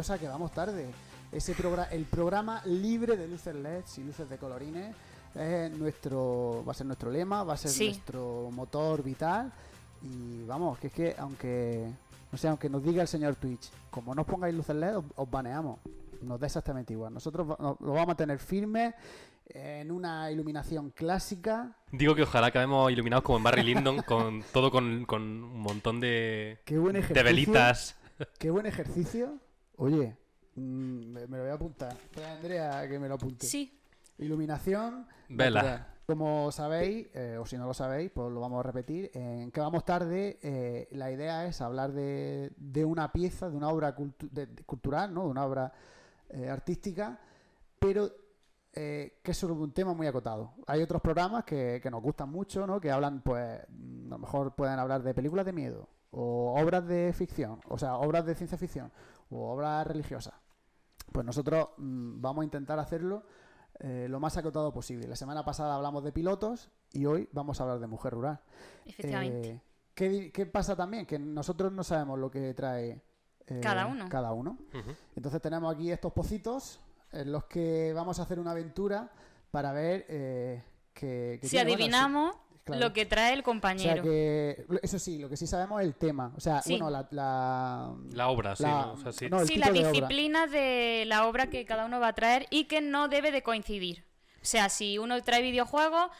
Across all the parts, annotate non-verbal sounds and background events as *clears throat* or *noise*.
maravillosa que vamos tarde. Ese programa, el programa libre de luces LEDs y luces de colorines es nuestro, va a ser nuestro lema, va a ser Sí. nuestro motor vital y vamos, que es que aunque no sé, aunque nos diga el señor Twitch, como no os pongáis luces LED os, os baneamos. Nos da exactamente igual. Nosotros lo vamos a tener firme en una iluminación clásica. Digo que ojalá acabemos iluminados como en Barry Lyndon, *laughs* con todo con, con un montón de, Qué buen de ejercicio. velitas. Qué buen ejercicio. Oye, mm, me, lo voy a apuntar. Trae a Andrea que me lo apunte. Sí. Iluminación. Vela. natural. Como sabéis, eh, o si no lo sabéis, pues lo vamos a repetir. En que vamos tarde, eh, la idea es hablar de, de una pieza, de una obra cultu- de- de- cultural, ¿no? De una obra eh, artística, pero eh, que es sobre un tema muy acotado. Hay otros programas que, que nos gustan mucho, ¿no? Que hablan, pues, mm, a lo mejor pueden hablar de películas de miedo, o obras de ficción, o sea, obras de ciencia ficción, o obras religiosas. Pues nosotros mm, vamos a intentar hacerlo eh, lo más acotado posible. La semana pasada hablamos de pilotos y hoy vamos a hablar de mujer rural. Efectivamente. Eh, ¿qué, pasa también? Que nosotros no sabemos lo que trae eh, Cada uno. Cada uno. Entonces tenemos aquí estos pocitos en los que vamos a hacer una aventura para ver eh, que, que si bueno, adivinamos claro. lo que trae el o sea compañero. que eso sí, lo que sí sabemos es el tema. O sea, Sí. bueno, la, la, La obra, sí. la- ¿no? O sea, sí. no, la de obra. disciplina de la obra que cada uno va a traer y que no debe de coincidir. O sea, si uno trae videojuegos,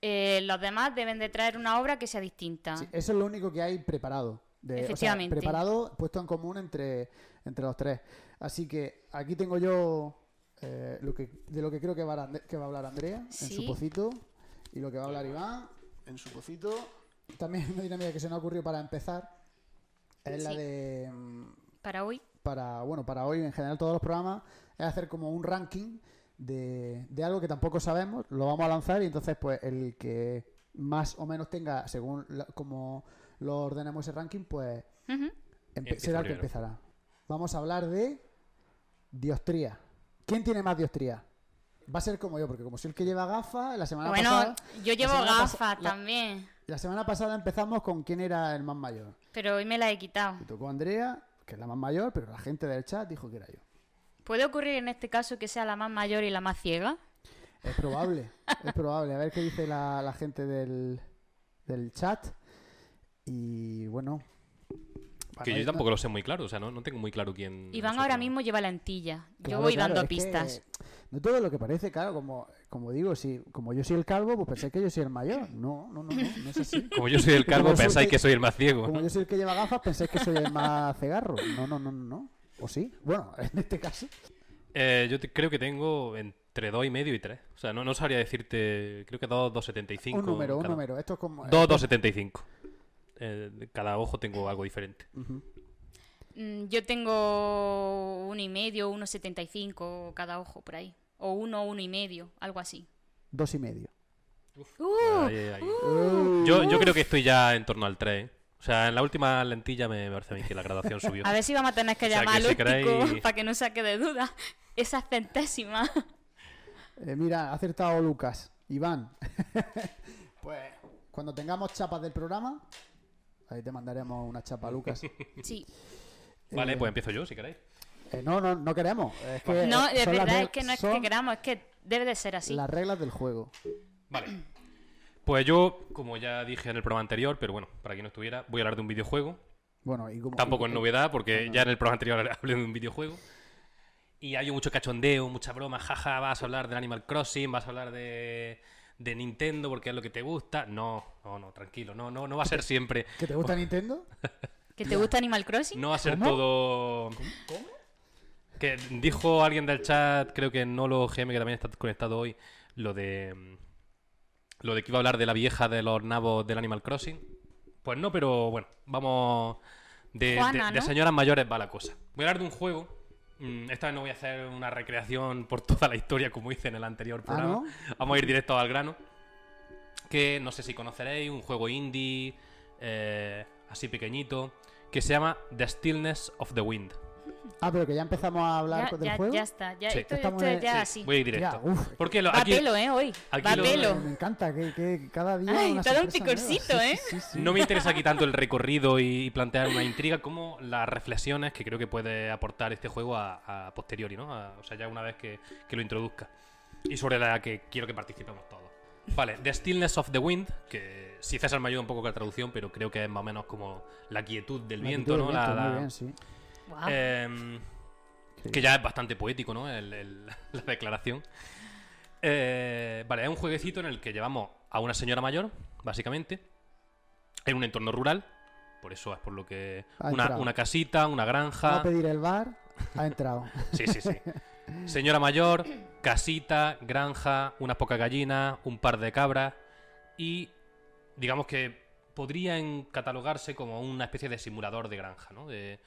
eh, los demás deben de traer una obra que sea distinta. Sí, eso es lo único que hay preparado. De, o sea, Efectivamente. preparado, puesto en común entre, entre los tres. Así que aquí tengo yo eh, lo que, de lo que creo que va, a, que va a hablar Andrea en su pocito y lo que va a hablar Iván en su pocito. También *laughs* una dinámica que se me ha ocurrido para empezar. Es la de mm, Para hoy. para bueno para hoy en general todos los programas es hacer como un ranking de, de algo que tampoco sabemos lo vamos a lanzar y entonces pues el que más o menos tenga según la- como lo ordenemos ese ranking pues será el que empezará. Vamos a hablar de diostría. Quién tiene más diostría va a ser como yo porque como soy el que lleva gafas la semana Bueno, pasada yo llevo gafas también, la semana pasada empezamos con quién era el más mayor pero hoy me la he quitado. y tocó Andrea que es la más mayor pero la gente del chat dijo que era yo ¿Puede ocurrir en este caso que sea la más mayor y la más ciega? Es probable, *laughs* es probable. A ver qué dice la, la gente del, del chat. Y bueno. Que yo tampoco lo sé muy claro, o sea, no, no tengo muy claro quién. Iván ahora mismo lleva la entilla. Yo claro, voy claro, dando que pistas. no todo lo que parece, claro, como, como digo, si, como yo soy el calvo, pues pensáis que yo soy el mayor. No, no, no, no, no es así. *laughs* Como yo soy el calvo, pensáis que- que soy el más ciego. Como yo soy el que lleva gafas, pensáis que soy el más cegarro. No, no, no, no, no. ¿O sí? Bueno, *laughs* en este caso. Eh, yo te- creo que tengo entre 2 y medio y 3. O sea, no, no sabría decirte. Creo que 2, 2,75. Un número, un cada- número. Esto es como. 2, 2,75. Eh, cada ojo tengo algo diferente. Mm, Yo tengo uno y medio, uno setenta y cinco cada ojo por ahí. O uno, uno y medio, algo así. Dos y medio. ¡Uh! Ahí, ahí. Uh, Yo, yo creo que estoy ya en torno al 3. ¿eh? O sea, en la última lentilla me parece a mí que la graduación subió. A ver si vamos a tener que O sea, llamar que al si óptico queréis- *laughs* para que no saque de duda esas centésimas. Eh, mira, ha acertado Lucas. Iván. *laughs* pues cuando tengamos chapas del programa, ahí te mandaremos una chapa, Lucas. *laughs* Sí. Vale, Eh, pues empiezo yo si queréis. eh, no, no, no queremos. Es que No, de verdad es que no es que queramos, es que debe de ser así. Las reglas del juego. Vale. Pues yo, como ya dije en el programa anterior, pero bueno, para quien no estuviera, voy a hablar de un videojuego. Bueno, y como, Tampoco y- es novedad, porque no. ya en el programa anterior *laughs* hablé de un videojuego. Y hay mucho cachondeo, mucha broma, jaja, vas a hablar del Animal Crossing, vas a hablar de, de Nintendo porque es lo que te gusta. No, no, no, tranquilo, no, no, no va a ser siempre. ¿Que te gusta Nintendo? *laughs* ¿Que te gusta Animal Crossing? No va a ser ¿Cómo? todo. Que dijo alguien del chat, creo que Nolo GM, que también está conectado hoy, lo de. mm, Lo de que iba a hablar de la vieja de los nabos del Animal Crossing. Pues no, pero bueno, vamos. De, Juana, de- de ¿no? señoras mayores va la cosa. Voy a hablar de un juego. Mm, Esta vez no voy a hacer una recreación por toda la historia como hice en el anterior Ah, programa. ¿no? Vamos a ir directo al grano. Que no sé si conoceréis, un juego indie, eh, así pequeñito, que se llama The Stillness of the Wind. Ah, pero que ya empezamos a hablar Ya, del ya, juego. ya está. Ya, Sí. esto, Estamos esto en- es ya Sí, así. Voy directo. Ya, uf. Porque lo- Va aquí pelo, ¿eh? Hoy. aquí Va lo- pelo. Me encanta que, que cada día. Ay, una dado un nueva. picorcito, Sí, sí, ¿eh? sí, sí. no me interesa aquí tanto el recorrido y plantear una intriga como las reflexiones que creo que puede aportar este juego a, a posteriori, ¿no? A- o sea, ya una vez que, que lo introduzca. Y sobre la que quiero que participemos todos. Vale, The Stillness of the Wind, que si César me ayuda un poco con la traducción, pero creo que es más o menos como la quietud del La viento, ¿no? del viento, La- la- Muy bien, sí. Em, Sí. que ya es bastante poético, ¿no? El- el- *laughs* la declaración. Eh, vale, es un jueguecito en el que llevamos a una señora mayor, básicamente, en un entorno rural. Por eso es por lo que. Una, casita, una Va a granja. pedir el bar, ha entrado. *laughs* Sí, sí, sí. Señora mayor, casita, granja, unas pocas gallinas, un par de cabras. Y digamos que podrían catalogarse como una especie de simulador de granja, ¿no? De,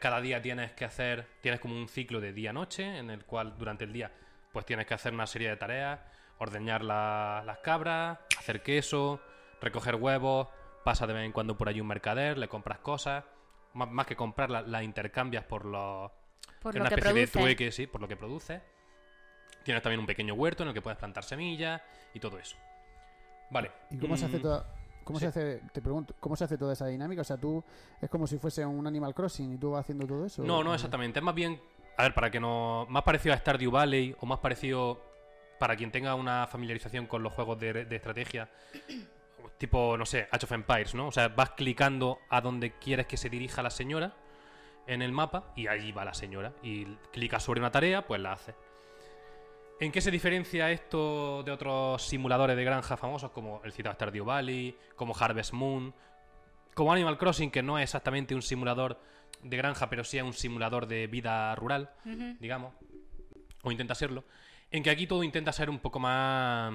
cada día tienes que hacer, tienes como un ciclo de día-noche en el cual durante el día pues tienes que hacer una serie de tareas, ordeñar la- las cabras, hacer queso, recoger huevos, pasa de vez en cuando por allí un mercader, le compras cosas, más, más que comprarlas, las intercambias por los... Por lo una que especie de produce. trueque, sí, por lo que produce. Tienes también un pequeño huerto en el que puedes plantar semillas y todo eso. Vale. ¿Y cómo se hace mm, toda.? ¿Cómo sí. se hace, te pregunto, cómo se hace toda esa dinámica? O sea, tú es como si fuese un Animal Crossing y tú vas haciendo todo eso. No, no ¿O- exactamente. Es más bien, a ver, para que no. Más parecido a Stardew Valley o más parecido para quien tenga una familiarización con los juegos de, de estrategia, *clears throat* tipo, no sé, Age of Empires, ¿no? O sea, vas clicando a donde quieres que se dirija la señora en el mapa y allí va la señora. Y clicas sobre una tarea, pues la hace. ¿En qué se diferencia esto de otros simuladores de granja famosos como el citado Stardew Valley, como Harvest Moon, como Animal Crossing, que no es exactamente un simulador de granja, pero sí es un simulador de vida rural, digamos, o intenta serlo, en que aquí todo intenta ser un poco más...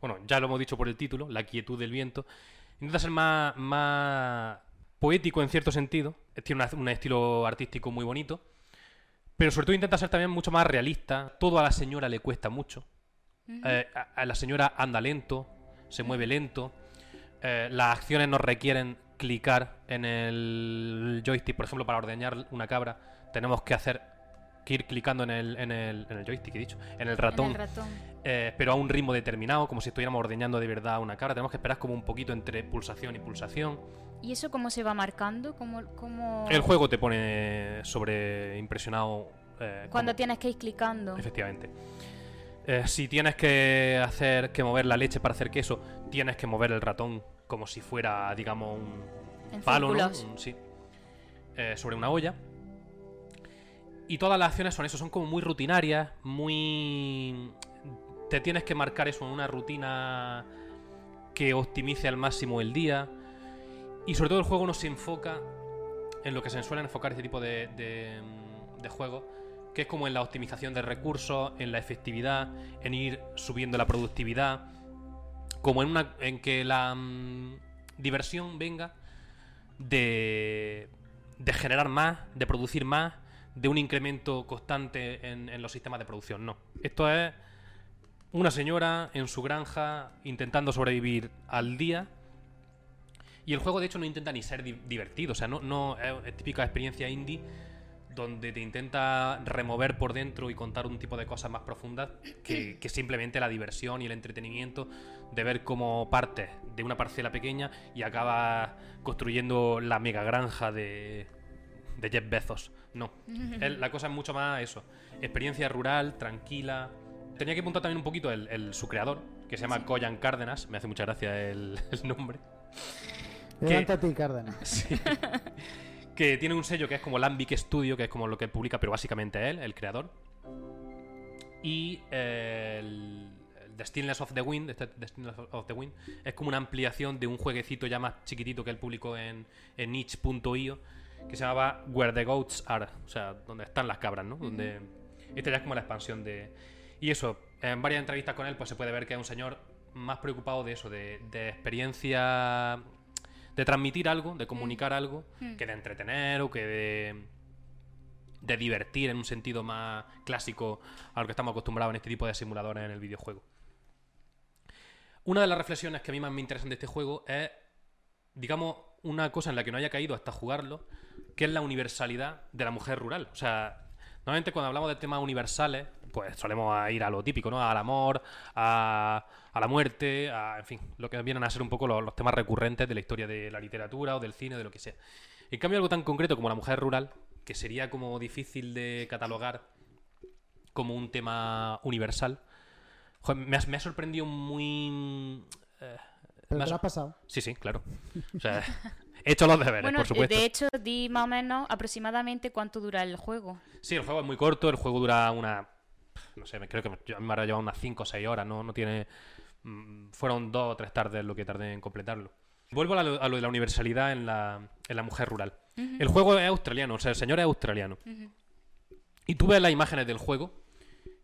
Bueno, ya lo hemos dicho por el título, la quietud del viento. Intenta ser más, más poético en cierto sentido, tiene una- un estilo artístico muy bonito, pero sobre todo intenta ser también mucho más realista. Todo a la señora le cuesta mucho. Eh, a, a la señora anda lento, se mueve lento. eh, las acciones nos requieren clicar en el joystick, por ejemplo, para ordeñar una cabra, tenemos que hacer que ir clicando en el, en el, en el joystick, he dicho, en el En ratón, el ratón. eh, pero a un ritmo determinado, como si estuviéramos ordeñando de verdad una cabra. Tenemos que esperar como un poquito entre pulsación y pulsación. ¿Y eso cómo se va marcando? ¿Cómo, cómo... El juego te pone sobre impresionado. eh, Cuando tienes que ir clicando. Efectivamente. Eh, si tienes que hacer que mover la leche para hacer queso, tienes que mover el ratón como si fuera, digamos, un En palo, ¿no? Un- sí. Eh, sobre una olla. Y todas las acciones son eso, son como muy rutinarias, muy... Te tienes que marcar eso en una rutina que optimice al máximo el día. Y sobre todo el juego no se enfoca en lo que se suelen enfocar este tipo de, de, juegos, que es como en la optimización de recursos, en la efectividad, en ir subiendo la productividad, como en una en que la mm, diversión venga de, de generar más, de producir más, de un incremento constante en los sistemas de producción. No. Esto es una señora en su granja intentando sobrevivir al día. Y el juego, de hecho, no intenta ni ser di- divertido. O sea, no, no es, es típica experiencia indie donde te intenta remover por dentro y contar un tipo de cosas más profundas que, que simplemente la diversión y el entretenimiento de ver cómo partes de una parcela pequeña y acabas construyendo la mega granja de, de Jeff Bezos. No. *laughs* La cosa es mucho más eso. Experiencia rural, tranquila. Tenía que apuntar también un poquito el, el- su creador, que se llama Koyan Cárdenas. Me hace mucha gracia el, *laughs* el nombre. Ti, Cárdenas. *laughs* Sí. que tiene un sello que es como Lambic Studio, que es como lo que publica, pero básicamente él, el creador. Y eh, el, el of the Wind, este The Stillness of the Wind, es como una ampliación de un jueguecito ya más chiquitito que él publicó en, en itch.io, que se llamaba Where the Goats Are, o sea, donde están las cabras, ¿no? Donde esta ya es como la expansión de... Y eso, en varias entrevistas con él, pues se puede ver que es un señor más preocupado de eso, de, de experiencia de transmitir algo, de comunicar algo, que de entretener o que de, de divertir en un sentido más clásico a lo que estamos acostumbrados en este tipo de simuladores en el videojuego. Una de las reflexiones que a mí más me interesan de este juego es digamos, una cosa en la que no haya caído hasta jugarlo, que es la universalidad de la mujer rural. O sea, normalmente cuando hablamos de temas universales, pues solemos ir a lo típico, ¿no? Al amor, a, a la muerte, a, en fin, lo que vienen a ser un poco los, los temas recurrentes de la historia de la literatura o del cine o de lo que sea. En cambio, algo tan concreto como la mujer rural, que sería como difícil de catalogar como un tema universal, joder, me, ha, me ha sorprendido muy... eh, Pero te lo has pasado. Sí, sí, claro. O sea, he hecho los deberes, Bueno, por supuesto. de hecho, di más o menos aproximadamente cuánto dura el juego. Sí, el juego es muy corto, el juego dura una... No sé, creo que me habrá llevado unas 5 o 6 horas, ¿no? No tiene... mm, Fueron dos o tres tardes lo que tardé en completarlo. Vuelvo a lo, a lo de la universalidad en la, en la mujer rural. El juego es australiano, o sea, el señor es australiano. Y tú ves las imágenes del juego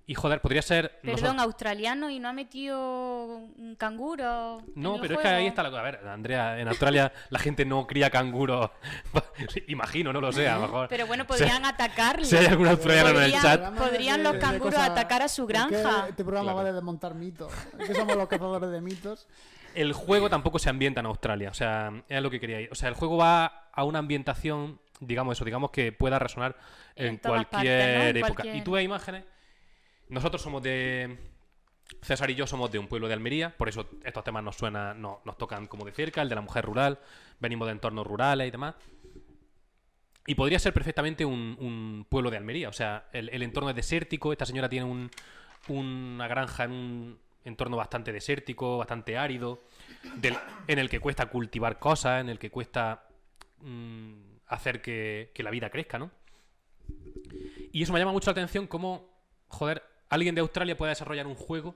y, joder, podría ser... Perdón, australiano y no ha metido un canguro. en No, el pero es que ahí está la cosa. A ver, Andrea, en Australia *laughs* la gente no cría canguros. *laughs* Imagino, no lo sé, a lo mejor. Pero bueno, O sea, podrían atacarle. Si hay algún australiano en el Podrían- chat, podrían los canguros atacar a su Es que granja. este programa Claro. vale de montar mitos. Es que somos los cazadores de mitos. el juego tampoco se ambienta en Australia. O sea, es lo que quería ir. O sea, el juego va a una ambientación, digamos eso, digamos que pueda resonar en, cualquier partes, ¿no? En época. cualquier- Y tú ves imágenes. Nosotros somos de. César y yo somos de un pueblo de Almería, por eso estos temas nos suenan, no- nos tocan como de cerca, el de la mujer rural, venimos de entornos rurales y demás. Y podría ser perfectamente un, pueblo de Almería, o sea, el, entorno es desértico, esta señora tiene un- una granja en un entorno bastante desértico, bastante árido, en el que cuesta cultivar cosas, en el que cuesta mm, hacer que, que la vida crezca, ¿no? Y eso me llama mucho la atención como, joder, alguien de Australia puede desarrollar un juego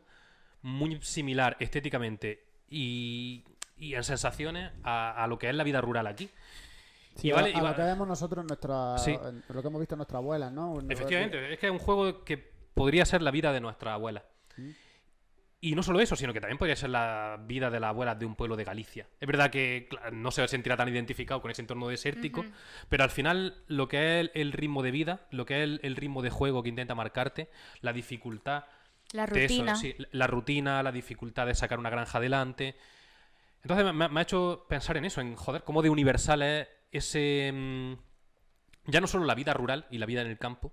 muy similar estéticamente y, y en sensaciones a, a lo que es la vida rural aquí. Sí, Y vale- a y lo va- que vemos nosotros en nuestra, Sí. en lo que hemos visto en nuestras abuelas, ¿no? Efectivamente, es que es un juego que podría ser la vida de nuestra abuela. Y no solo eso, sino que también podría ser la vida de la abuela de un pueblo de Galicia. Es verdad que no se sentirá tan identificado con ese entorno desértico, pero al final lo que es el, ritmo de vida, lo que es el, el ritmo de juego que intenta marcarte, la dificultad La eso, rutina. sí, la rutina, la dificultad de sacar una granja adelante. Entonces me, me ha hecho pensar en eso, en joder, cómo de universal es ese. mm, ya no solo la vida rural y la vida en el campo,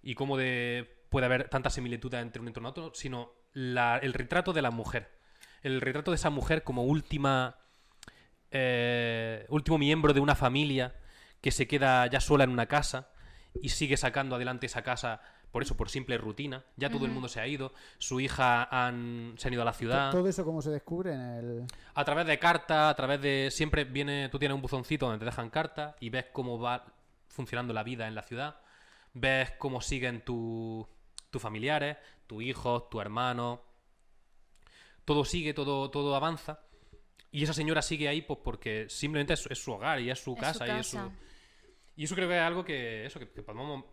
y cómo de, puede haber tanta similitud entre un entorno y otro, sino la- el retrato de la mujer. El retrato de esa mujer como última. eh, último miembro de una familia que se queda ya sola en una casa y sigue sacando adelante esa casa por eso, por simple rutina. Ya todo el mundo se ha ido, su hija han, se han ido a la ciudad. Todo eso como se descubre en el... A través de cartas, a través de. Siempre viene. Tú tienes un buzoncito donde te dejan cartas y ves cómo va funcionando la vida en la ciudad. Ves cómo siguen tu- tus familiares, tus hijos, tu hermano. Todo sigue, todo, todo avanza. Y esa señora sigue ahí pues porque simplemente es, es su hogar y es su Es su casa, y es su. Y eso creo que es algo que. Eso, que, que podemos-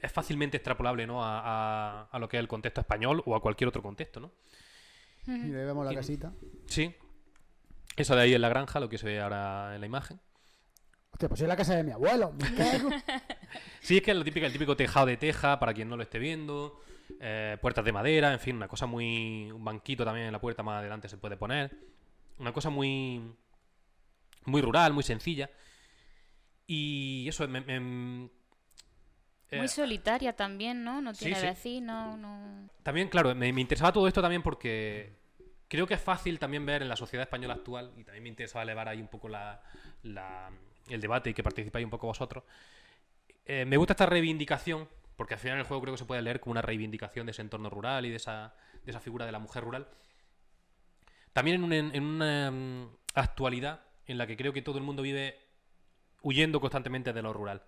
Es fácilmente extrapolable, ¿no? A, a- a lo que es el contexto español o a cualquier otro contexto, ¿no? Y le vemos la Y- casita. Sí. Eso de ahí en la granja, lo que se ve ahora en la imagen. Hostia, pues es la casa de mi abuelo. me cago. *laughs* Sí, es que es lo típico, el típico tejado de teja, para quien no lo esté viendo. eh, puertas de madera, en fin, una cosa muy. Un banquito también en la puerta más adelante se puede poner. Una cosa muy. Muy rural, muy sencilla. Y eso me. me- eh, Muy solitaria también, ¿no? No tiene sí. no... También, claro, me, me interesaba todo esto también porque creo que es fácil también ver en la sociedad española actual, y también me interesaba elevar ahí un poco la, la- el debate y que participáis un poco vosotros. Eh, me gusta esta reivindicación, porque al final el juego creo que se puede leer como una reivindicación de ese entorno rural y de esa, de esa figura de la mujer rural. También en, un- en una mm, actualidad en la que creo que todo el mundo vive huyendo constantemente de lo rural.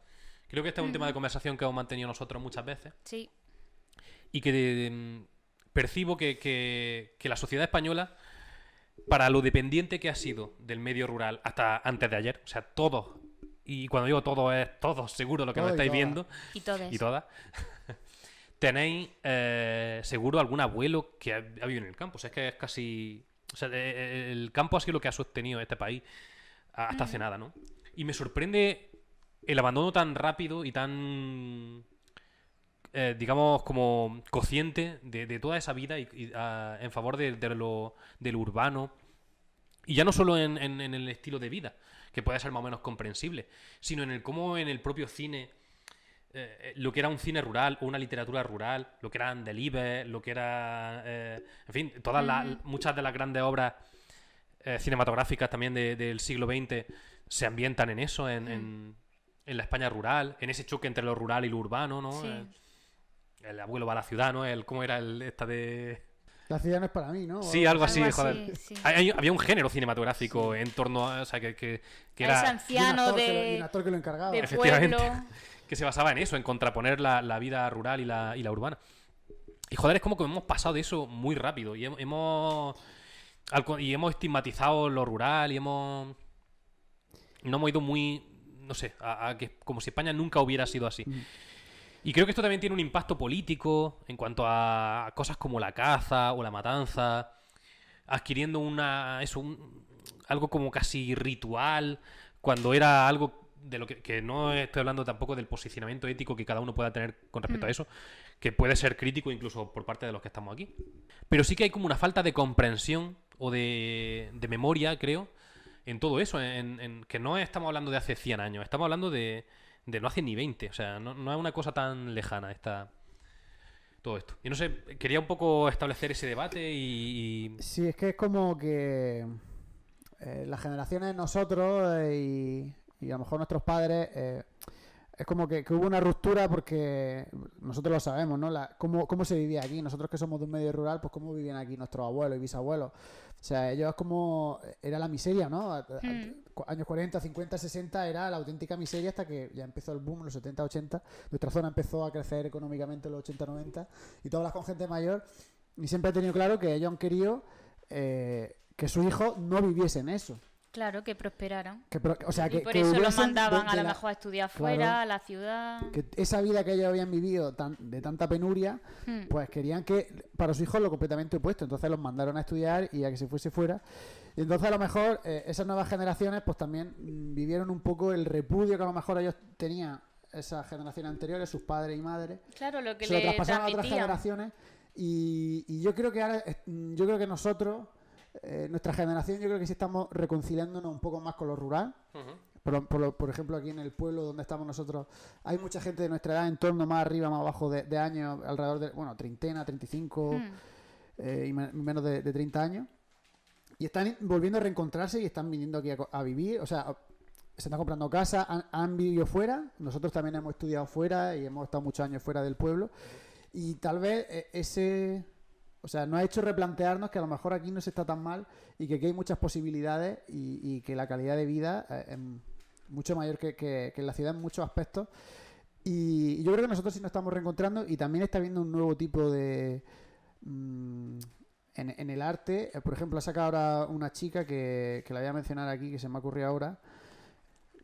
Creo que este es un tema de conversación que hemos mantenido nosotros muchas veces Sí. y que mm, percibo que, que- que la sociedad española, para lo dependiente que ha sido del medio rural hasta antes de ayer, o sea, todos, y cuando digo todos es todos, seguro lo que me Todos y estáis viendo, Y todas. y todas, *laughs* tenéis eh, seguro algún abuelo que ha, ha vivido en el campo. O sea, es que es casi... O sea, eh, eh, el campo ha sido lo que ha sostenido este país hasta hace nada, ¿no? Y me sorprende el abandono tan rápido y tan... eh, digamos, como cociente de, de toda esa vida y, y, ah, en favor de, de lo, de lo urbano, Y ya no solo en, en- en el estilo de vida, que puede ser más o menos comprensible, sino en el cómo en el propio cine, eh, eh, lo que era un cine rural o una literatura rural, lo que eran Delibes, lo que era, eh, en fin, todas las, muchas de las grandes obras eh, cinematográficas también de- del siglo XX se ambientan en eso, en, en- en la España rural, en ese choque entre lo rural y lo urbano, ¿no? Sí. El abuelo va a la ciudad, ¿no? El, ¿Cómo era el esta de...? La ciudad no es para mí, ¿no? Sí, algo así, joder. así, sí. Hay- hay- había un género cinematográfico en torno a... O sea, que, que, que A era... ese un anciano actor que lo- y de, un actor que lo encargaba. de Efectivamente. pueblo. *laughs* que se basaba en eso, en contraponer la, la vida rural y la, y la urbana. Y joder, es como que hemos pasado de eso muy rápido. Y hem- hemos. y hemos estigmatizado lo rural y hemos. No hemos ido muy. No sé, a, a que como si España nunca hubiera sido así. Mm. Y creo que esto también tiene un impacto político en cuanto a cosas como la caza o la matanza, adquiriendo una eso un- algo como casi ritual, cuando era algo de lo que, que no estoy hablando tampoco del posicionamiento ético que cada uno pueda tener con respecto a Mm. eso, que puede ser crítico incluso por parte de los que estamos aquí. Pero sí que hay como una falta de comprensión o de, de memoria, creo, en todo eso, en, en que no estamos hablando de hace 100 años, estamos hablando de, de no hace ni 20, o sea, no, es una cosa tan lejana esta todo esto. Y no sé, quería un poco establecer ese debate y... Sí, es que es como que eh, las generaciones nosotros eh, y, y a lo mejor nuestros padres eh, es como que, que hubo una ruptura porque nosotros lo sabemos, ¿no? La- cómo, cómo se vivía aquí. Nosotros que somos de un medio rural, pues cómo vivían aquí nuestros abuelos y bisabuelos. O sea, ellos como... Era la miseria, ¿no? Hmm. Años 40, 50, 60 era la auténtica miseria hasta que ya empezó el boom en los 70, 80. Nuestra zona empezó a crecer económicamente en los 80, 90 y todas las con gente mayor. Y siempre he tenido claro que ellos han querido eh, que su hijo no viviese en eso. Claro, que prosperaran. Que, pro- o sea, que, y por que eso lo hubiesen mandaban a lo la- mejor a estudiar Claro. fuera, a la ciudad. que esa vida que ellos habían vivido tan- de tanta penuria, Hmm. pues querían que para sus hijos lo completamente opuesto. Entonces los mandaron a estudiar y a que se fuese fuera. Y entonces a lo mejor eh, esas nuevas generaciones pues también mm, vivieron un poco el repudio que a lo mejor ellos tenían esas generaciones anteriores, sus padres y madres. Claro, lo que se lo le traspasaron a otras generaciones y, y yo creo que ahora eh, yo creo que nosotros eh, nuestra generación yo creo que sí estamos reconciliándonos un poco más con lo rural. Por, por lo- por ejemplo aquí en el pueblo donde estamos nosotros hay mucha gente de nuestra edad en torno más arriba más abajo de, de años alrededor de bueno treintena 35 Hmm. eh, y me- menos de, de 30 años. Y están volviendo a reencontrarse y están viniendo aquí a, vivir. O sea se están comprando casa han, han vivido fuera. Nosotros también hemos estudiado fuera y hemos estado muchos años fuera del pueblo. Y tal vez eh, ese o sea nos ha hecho replantearnos que a lo mejor aquí no se está tan mal y que aquí hay muchas posibilidades y, y que la calidad de vida eh, es mucho mayor que, que- que en la ciudad en muchos aspectos y yo creo que nosotros sí nos estamos reencontrando y también está habiendo un nuevo tipo de mm, en, en el arte, eh, por ejemplo, ha sacado ahora una chica que, que la voy a mencionar aquí, que se me ha ocurrido ahora.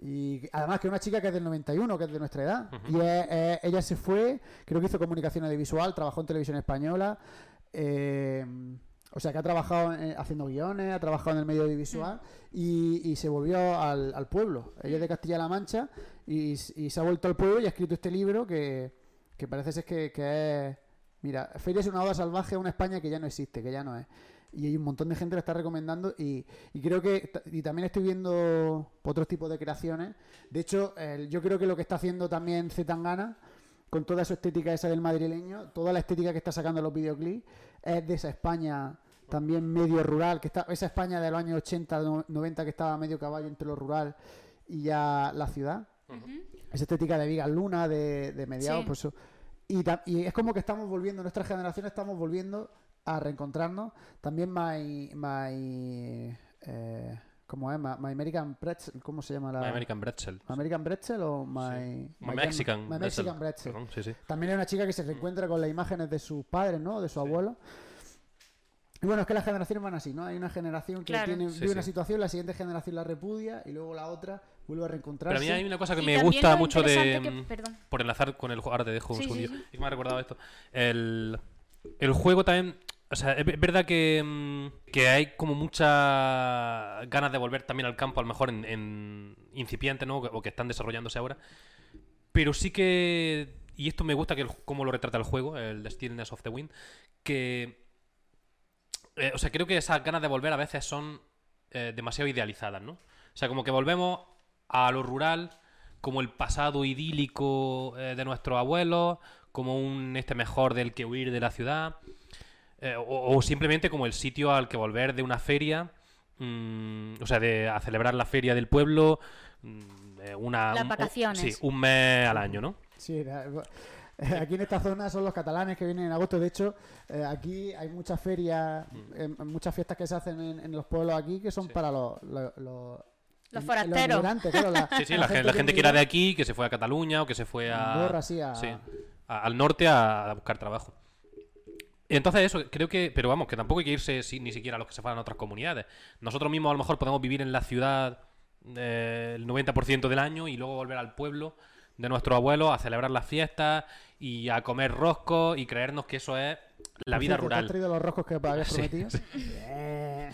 Y además que es una chica que es del 91, que es de nuestra edad. Y es- ella se fue, creo que hizo comunicación audiovisual, trabajó en televisión española. Eh, o sea, que ha trabajado eh, haciendo guiones, ha trabajado en el medio audiovisual y, y se volvió al, al pueblo. Ella es de Castilla-La Mancha y, y se ha vuelto al pueblo y ha escrito este libro que, que parece ser que, que es... Mira, Feria es una oda salvaje a una España que ya no existe, que ya no es. Y hay un montón de gente que lo está recomendando y, y creo que... Y también estoy viendo otros tipos de creaciones. De hecho, yo creo que lo que está haciendo también Zetangana con toda su estética esa del madrileño, toda la estética que está sacando los videoclips, es de esa España también medio rural, que está esa España de los años 80, no- 90 que estaba medio caballo entre lo rural y ya la ciudad. Esa estética de Vigas Luna, de, de mediados, Sí. pues eso. Y, es como que estamos volviendo, nuestra generación estamos volviendo a reencontrarnos. También My, my eh, ¿cómo es? My, My American Pretzel, ¿cómo se llama la? My American Bretzel. My American Pretzel o My, My Mexican My Bretzel. Mexican Pretzel. Perdón, sí, sí. También hay una chica que se reencuentra con las imágenes de sus padres, ¿no? De su abuelo. Y bueno, es que las generaciones van así, ¿no? Hay una generación que Claro. tiene, Sí, vive una sí. situación, la siguiente generación la repudia y luego la otra vuelve a Pero reencontrarse. a mí hay una cosa que Y me gusta mucho de... que- mm, perdón. Por enlazar con el juego, ahora te dejo un sí. Es que me ha recordado esto. El, el juego también... O sea, es verdad que, mm, que hay como muchas ganas de volver también al campo, a lo mejor en, en incipiente, ¿no? O que están desarrollándose ahora. Pero sí que... Y esto me gusta que el, cómo lo retrata el juego, el Stillness of the Wind, que... eh, o sea, creo que esas ganas de volver a veces son eh, demasiado idealizadas, ¿no? O sea, como que volvemos a lo rural, como el pasado idílico eh, de nuestros abuelos, como un este mejor del que huir de la ciudad, eh, o, o simplemente como el sitio al que volver de una feria, mm, o sea, de a celebrar la feria del pueblo, mm, eh, una Las un- vacaciones. sí, un mes al año, ¿no? Sí, la- aquí en esta zona son los catalanes que vienen en agosto. De hecho, eh, aquí hay muchas ferias, eh, muchas fiestas que se hacen en, en los pueblos aquí que son Mm. Sí. para los, los, los- Los in- forasteros. claro, la, *laughs* Sí, sí, la, gen- la gente que era de aquí, que se fue a Cataluña o que se fue a... Andorra, sí, a- sí, a- al norte a, a buscar trabajo. Entonces eso, creo que, pero vamos, que tampoco hay que irse si- ni siquiera a los que se fueran a otras comunidades. Nosotros mismos a lo mejor podemos vivir en la ciudad eh, el 90% del año y luego volver al pueblo de nuestros abuelos a celebrar las fiestas y a comer roscos y creernos que eso es la vida cierto, ¿te has rural. traído los roscos que *laughs* habías Sí, prometido? *laughs* Eh,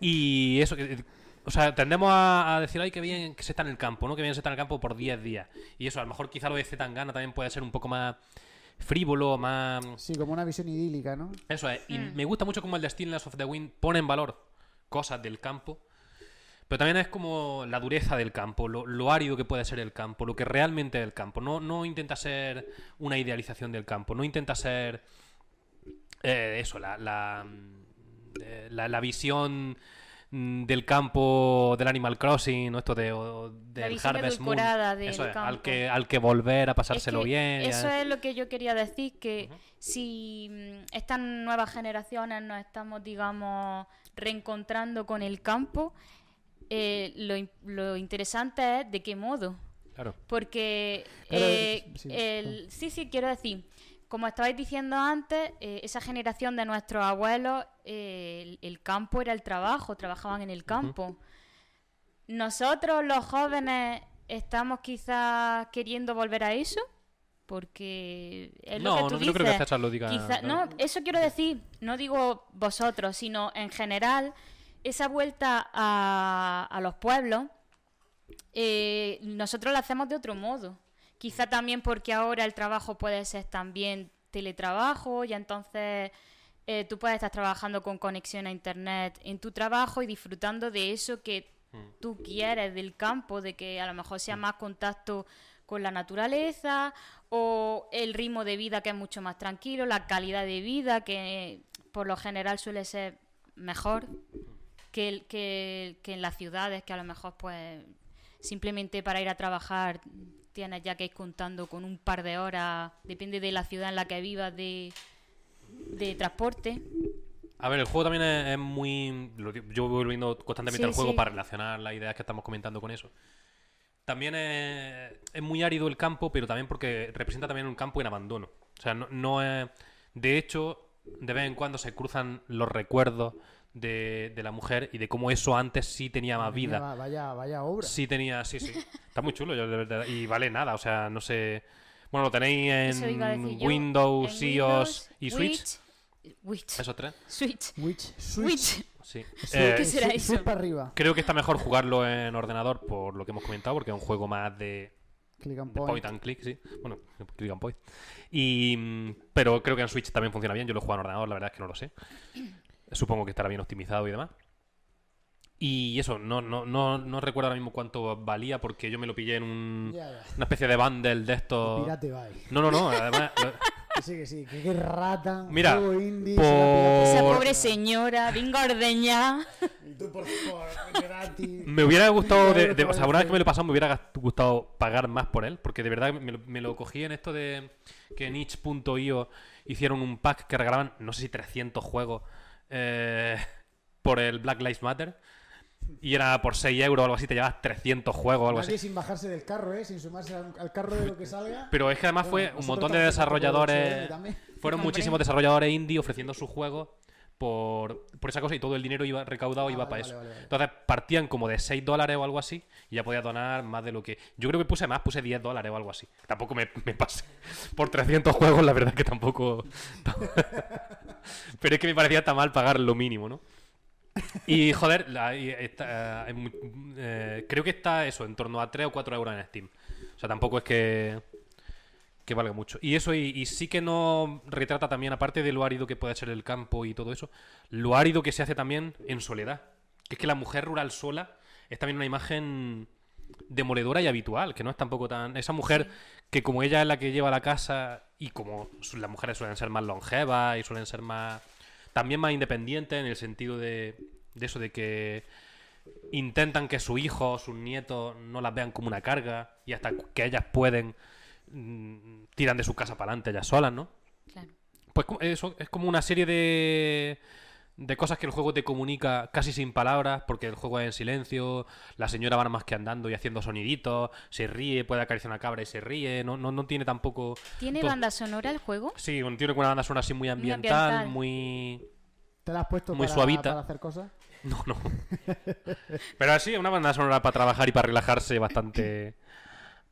Y eso, que- o sea, tendemos a, a decir, ay, qué bien que se está en el campo, ¿no? Que bien se está en el campo por 10 días. Y eso, a lo mejor quizá lo de Zetangana también puede ser un poco más frívolo, más... sí, como una visión idílica, ¿no? Eso es. Y Mm. me gusta mucho como el de Stillness of the Wind pone en valor cosas del campo. Pero también es como la dureza del campo, lo, lo árido que puede ser el campo, lo que realmente es el campo. No, no intenta ser una idealización del campo, no intenta ser eh, eso, la, la, mm, eh, la- la visión del campo del Animal Crossing, ¿no? esto de, o- del visión Harvest Moon. del Eso es, al campo. que, al que volver a Es pasárselo que bien. Eso es lo que yo quería decir, que si mm, estas nuevas generaciones nos estamos, digamos, reencontrando con el campo, eh, lo, lo interesante es de qué modo. Claro. Porque Claro, eh, sí, el- sí, sí, quiero decir, como estabais diciendo antes, eh, esa generación de nuestros abuelos, eh, el, el campo era el trabajo, trabajaban en el campo. Nosotros, los jóvenes, estamos quizás queriendo volver a eso, porque es lo No, que no, tú no dices. creo que César lo diga. Quizá- no, eso quiero decir, no digo vosotros, sino en general, esa vuelta a, a los pueblos, eh, nosotros la hacemos de otro modo. Quizá también porque ahora el trabajo puede ser también teletrabajo y entonces eh, tú puedes estar trabajando con conexión a internet en tu trabajo y disfrutando de eso que Mm. tú quieres del campo, de que a lo mejor sea más contacto con la naturaleza o el ritmo de vida que es mucho más tranquilo, la calidad de vida que por lo general suele ser mejor que, el- que, que en las ciudades que a lo mejor pues simplemente para ir a trabajar tienes ya que ir contando con un par de horas, depende de la ciudad en la que vivas de, de transporte. A ver, el juego también es, es muy. Yo voy volviendo constantemente Sí, al juego sí. para relacionar las ideas que estamos comentando con eso. También es, es muy árido el campo, pero también porque representa también un campo en abandono. O sea, no, no es. De hecho, de vez en cuando se cruzan los recuerdos de, de la mujer y de cómo eso antes sí tenía más vida. Vaya, vaya, vaya obra. Sí tenía, sí, sí. Está muy chulo, yo de verdad. Y vale nada, o sea, no sé. Bueno, lo tenéis en decir yo. Windows, En iOS Windows, y Switch. Witch. Esos tres. Switch. Witch, Switch. Switch. Sí. Eh, ¿Qué será Switch- eso? Switch para arriba. Creo que está mejor jugarlo en ordenador por lo que hemos comentado, porque es un juego más de, Click and de point. point and click, sí. Bueno, click and point. Y, mm, pero creo que en Switch también funciona bien. Yo lo he jugado en ordenador, la verdad es que no lo sé. Supongo que estará bien optimizado y demás. Y eso, no, no, no, no recuerdo ahora mismo cuánto valía, porque yo me lo pillé en un- una especie de bundle de estos. Pirate Bay. No, no, no. Además, *laughs* sí, que sí. Que qué rata. Mira, juego indie, por-. Esa pobre señora, venga ordeña. *laughs* Y tú por, por gratis. Me hubiera gustado, de, de- o sea, una vez que me lo he pasado, me hubiera gustado pagar más por él, porque de verdad me lo, me lo cogí en esto de que en itch.io hicieron un pack que regalaban, no sé si 300 juegos eh, por el Black Lives Matter, y era por 6 euros o algo así, te llevas 300 juegos o algo Nadie así. sin bajarse del carro, ¿eh? Sin sumarse al, al carro de lo que salga. *laughs* Pero es que además fue un montón de desarrolladores, fueron *laughs* muchísimos desarrolladores indie ofreciendo sus juegos por, por esa cosa y todo el dinero iba recaudado Ah, iba vale, para eso. vale, vale. Entonces partían como de 6 dólares o algo así y ya podía donar más de lo que... Yo creo que puse más, puse 10 dólares o algo así. Tampoco me, me pasé. *laughs* Por 300 juegos la verdad que tampoco... *laughs* Pero es que me parecía tan mal pagar lo mínimo, ¿no? Y joder, la- y está, eh, eh, creo que está eso, en torno a 3 o 4 euros en Steam. O sea, tampoco es que, que valga mucho. Y eso, y, y sí que no retrata también, aparte de lo árido que puede ser el campo y todo eso, lo árido que se hace también en soledad. que es que la mujer rural sola es también una imagen demoledora y habitual, que no es tampoco tan... Esa mujer que como ella es la que lleva la casa y como las mujeres suelen ser más longevas y suelen ser más... También más independientes en el sentido de, de eso, de que intentan que sus hijos, sus nietos no las vean como una carga y hasta que ellas pueden mm, tiran de su casa para adelante ellas solas, ¿no? Claro. Pues eso es como una serie de, de cosas que el juego te comunica casi sin palabras, porque el juego es en silencio, la señora va nada más que andando y haciendo soniditos, se ríe, puede acariciar una cabra y se ríe, no, no, no tiene tampoco... ¿Tiene banda sonora el juego? Sí, un- tiene una banda sonora así muy ambiental, ambiental. muy... ¿Te la has puesto Muy para, suavita. para hacer cosas? *laughs* No, no. Pero sí, una banda sonora para trabajar y para relajarse bastante...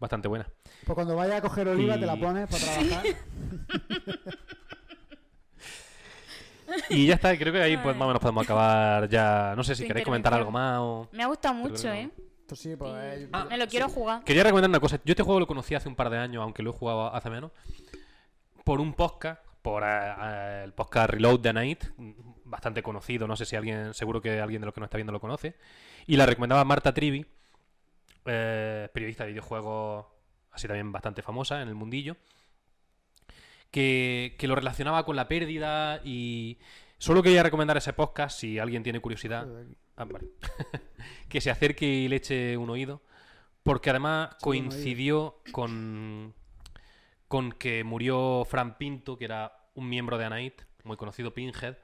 Bastante buena. Pues cuando vaya a coger oliva Y- te la pones para trabajar. *laughs* Y ya está, creo que ahí pues más o menos podemos acabar ya... No sé si queréis comentar algo más o... Me ha gustado mucho, no. ¿eh? Pues sí, pues... eh, Ah, Me lo quiero jugar. Quería recomendar una cosa. Yo este juego lo conocí hace un par de años, aunque lo he jugado hace menos, por un podcast, por eh, eh, el podcast Reload the Night, bastante conocido. No sé si alguien, seguro que alguien de los que nos está viendo lo conoce. Y la recomendaba Marta Trivi, eh, periodista de videojuegos, así también bastante famosa en el mundillo, que, que lo relacionaba con la pérdida y solo quería recomendar ese podcast si alguien tiene curiosidad. Ah, vale. *laughs* que se acerque y le eche un oído. Porque además coincidió con, con que murió Fran Pinto, que era un miembro de Anait, muy conocido Pinhead.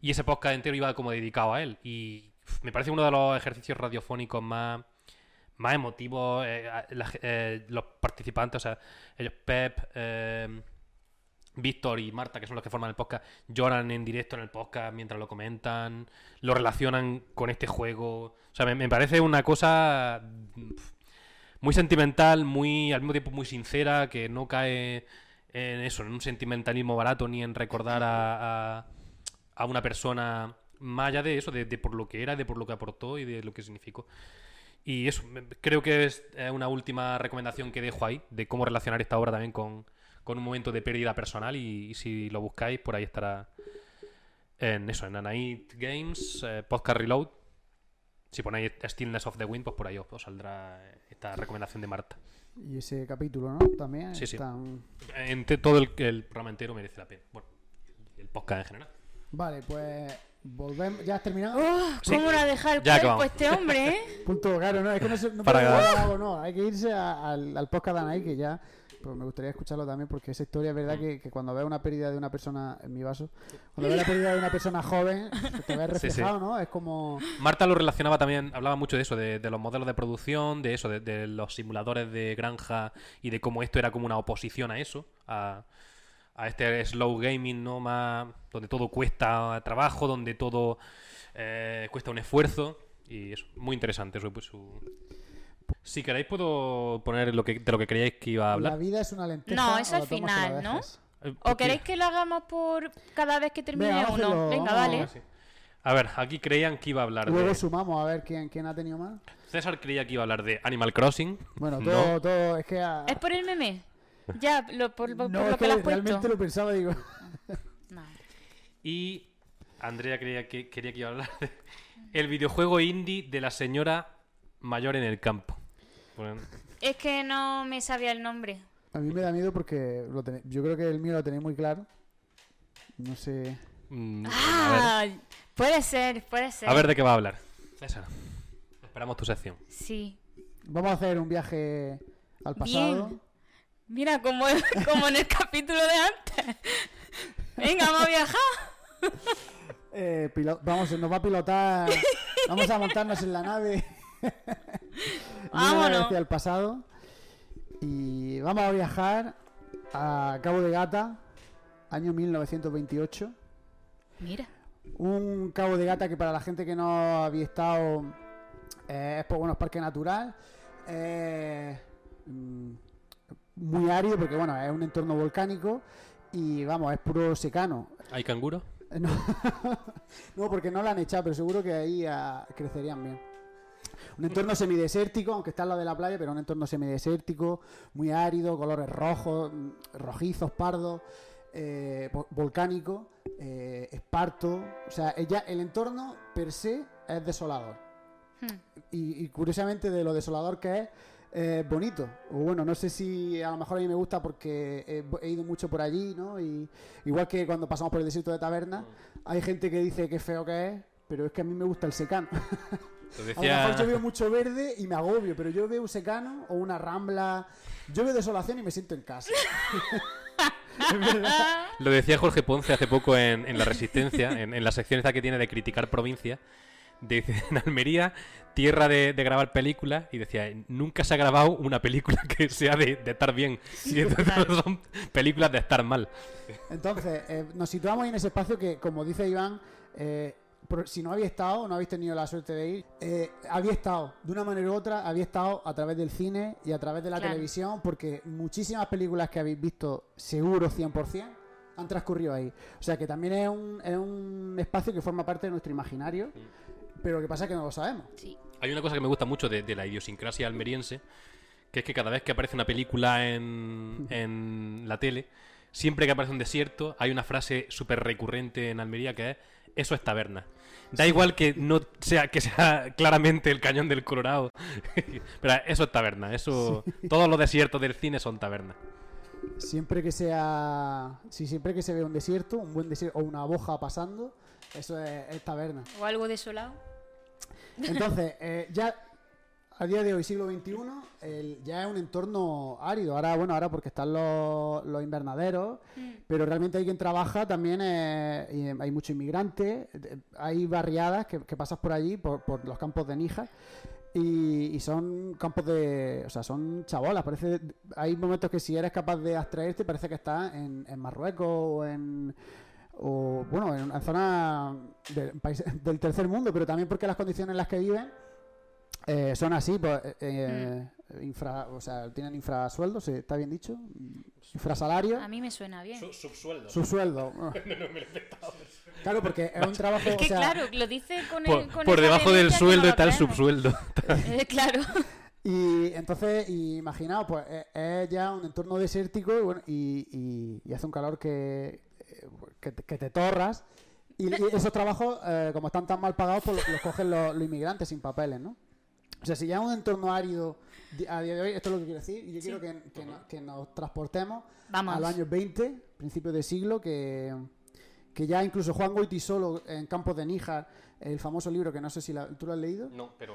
Y ese podcast entero iba como dedicado a él. Y me parece uno de los ejercicios radiofónicos más, más emotivos. eh, la eh, los participantes, o sea, ellos, Pep, eh, Víctor y Marta, que son los que forman el podcast, lloran en directo en el podcast mientras lo comentan, lo relacionan con este juego. O sea, me, parece una cosa muy sentimental, muy al mismo tiempo muy sincera, que no cae en eso, en un sentimentalismo barato ni en recordar a, a- una persona más allá de eso, de por lo que era, de por lo que aportó y de lo que significó. Y eso, creo que es eh, una última recomendación que dejo ahí, de cómo relacionar esta obra también con, con un momento de pérdida personal y, y si lo buscáis, por ahí estará en eso, en Anait Games, eh, Podcast Reload. Si ponéis Stillness of the Wind, pues por ahí os, os saldrá esta recomendación de Marta. Y ese capítulo, ¿no? También Sí, sí. están- En todo el, el programa entero merece la pena. Bueno, el podcast en general. Vale, pues volvemos. ¿Ya has terminado? ¡Oh! Sí. ¿Cómo lo ha dejado el Ya cuerpo acabamos. este hombre, eh? *laughs* Punto, claro, no, es que no, se, no Para algo, no, hay que irse a- al, al podcast de Anaí, que ya pues me gustaría escucharlo también, porque esa historia es verdad que, que cuando veo una pérdida de una persona, en mi vaso, cuando veo la pérdida de una persona joven, pues te ves Sí, sí. reflejado, ¿no? Es como... Marta lo relacionaba también, hablaba mucho de eso, de, de los modelos de producción, de eso, de, de los simuladores de granja y de cómo esto era como una oposición a eso, a, a este slow gaming, ¿no? Más, donde todo cuesta trabajo, donde todo eh, cuesta un esfuerzo. Y eso, muy interesante su, su- Si queréis puedo poner lo que, de lo que creíais que iba a La hablar. vida es una lenteja. No, eso o al la la final, ¿no? Eh, ¿O porque- queréis que lo hagamos por cada vez que termine Venga, uno? Venga, vale. A ver, aquí creían que iba a hablar Luego de... sumamos a ver quién, quién ha tenido más. César creía que iba a hablar de Animal Crossing. Bueno, No. todo, todo es que... a- ¿Es por el meme? Ya, lo- por, por- no, por es lo que que lo has puesto. realmente lo pensaba, digo... *laughs* No. Y Andrea creía que, quería que iba a hablar de el videojuego indie de la señora mayor en el campo. Bueno, Es que no me sabía el nombre. A mí me da miedo porque lo tené- yo creo que el mío lo tenéis muy claro. No sé... mm, Ah, puede ser, puede ser. a ver de qué va a hablar. César, esperamos tu sección. Sí. Vamos a hacer un viaje al pasado. Bien. Mira, como, *laughs* como en el capítulo de antes. Venga, vamos a viajar. Eh, pilo- vamos, nos va a pilotar. vamos a montarnos en la nave. *laughs* Vámonos. hacia el pasado. Y vamos a viajar a Cabo de Gata, año 1928. Mira. Un Cabo de Gata que para la gente que no había estado eh, es pues, bueno, es parque natural. eh, mm, muy árido porque bueno, es un entorno volcánico y vamos, es puro secano. ¿Hay canguro? No, *laughs* no, porque no la han echado, pero seguro que ahí ah, crecerían bien. Un entorno semidesértico, aunque está al lado de la playa, pero un entorno semidesértico, muy árido, colores rojos, mm, rojizos, pardos. eh, vo- volcánico, eh, esparto. O sea, ya el entorno per se es desolador. Hmm. Y, y curiosamente de lo desolador que es, eh, bonito. O bueno, no sé si a lo mejor a mí me gusta porque he, he ido mucho por allí, ¿no? Y igual que cuando pasamos por el desierto de Taberna, hay gente que dice que feo que es, pero es que a mí me gusta el secano. *laughs* Lo A lo decía, mejor yo veo mucho verde y me agobio, pero yo veo un secano o una rambla. Yo veo desolación y me siento en casa. *laughs* Lo decía Jorge Ponce hace poco en, en La Resistencia, en, en la sección esta que tiene de criticar provincia. Dice, *laughs* en Almería, tierra de, de grabar películas, y decía, nunca se ha grabado una película *laughs* que sea de, de estar bien. Y entonces total. *laughs* son películas de estar mal. Entonces, eh, nos situamos en ese espacio que, como dice Iván, eh, por- si no había estado, no habéis tenido la suerte de ir, eh, había estado, de una manera u otra, había estado a través del cine y a través de la Claro. televisión, porque muchísimas películas que habéis visto, seguro 100%, han transcurrido ahí. O sea que también es un, es un espacio que forma parte de nuestro imaginario, pero lo que pasa es que no lo sabemos. Sí. Hay una cosa que me gusta mucho de, de la idiosincrasia almeriense, que es que cada vez que aparece una película en, en la tele, siempre que aparece un desierto, hay una frase súper recurrente en Almería que es eso es taberna. Da igual que no sea que sea claramente el cañón del Colorado, *laughs* pero eso es taberna. Eso, todos los desiertos del cine son taberna. Siempre que sea. Si siempre que se ve un desierto, un buen desierto, o una boja pasando, eso es, es taberna. O algo desolado. Entonces, eh, ya a día de hoy, siglo XXI, el- ya es un entorno árido. Ahora, bueno, ahora porque están los, los invernaderos, pero realmente hay quien trabaja también, eh, y, hay muchos inmigrantes, hay barriadas que, que pasas por allí, por, por los campos de Níjar. Y, y son campos de. O sea, son chabolas. Parece, hay momentos que si eres capaz de abstraerte, parece que estás en, en Marruecos o en. O, bueno, en, en zonas de- países *laughs* del tercer mundo, pero también porque las condiciones en las que viven eh, son así, pues, eh, eh, infra, o sea, tienen infrasueldos. ¿está bien dicho? Infrasalarios. A mí me suena bien. subsueldo. Subsueldo. *laughs* Claro, porque es un *laughs* trabajo. Es que o sea, claro, lo dice con, Por, el, con por debajo del sueldo no está el creemos. subsueldo. Eh, claro. Y entonces, y imaginaos, pues es, ya un entorno desértico y, bueno, y, y- y hace un calor que, que, te- que te torras. Y, y esos trabajos, eh, como están tan mal pagados, pues los, cogen los, los inmigrantes sin papeles, ¿no? O sea, si ya es un entorno árido a día de hoy, esto es lo que quiero decir, y yo quiero que, que no- que nos transportemos Vamos. a los años 20, principios de siglo, que, que ya incluso Juan Goiti solo en Campos de Níjar, el famoso libro que no sé si la- tú lo has leído, No, pero.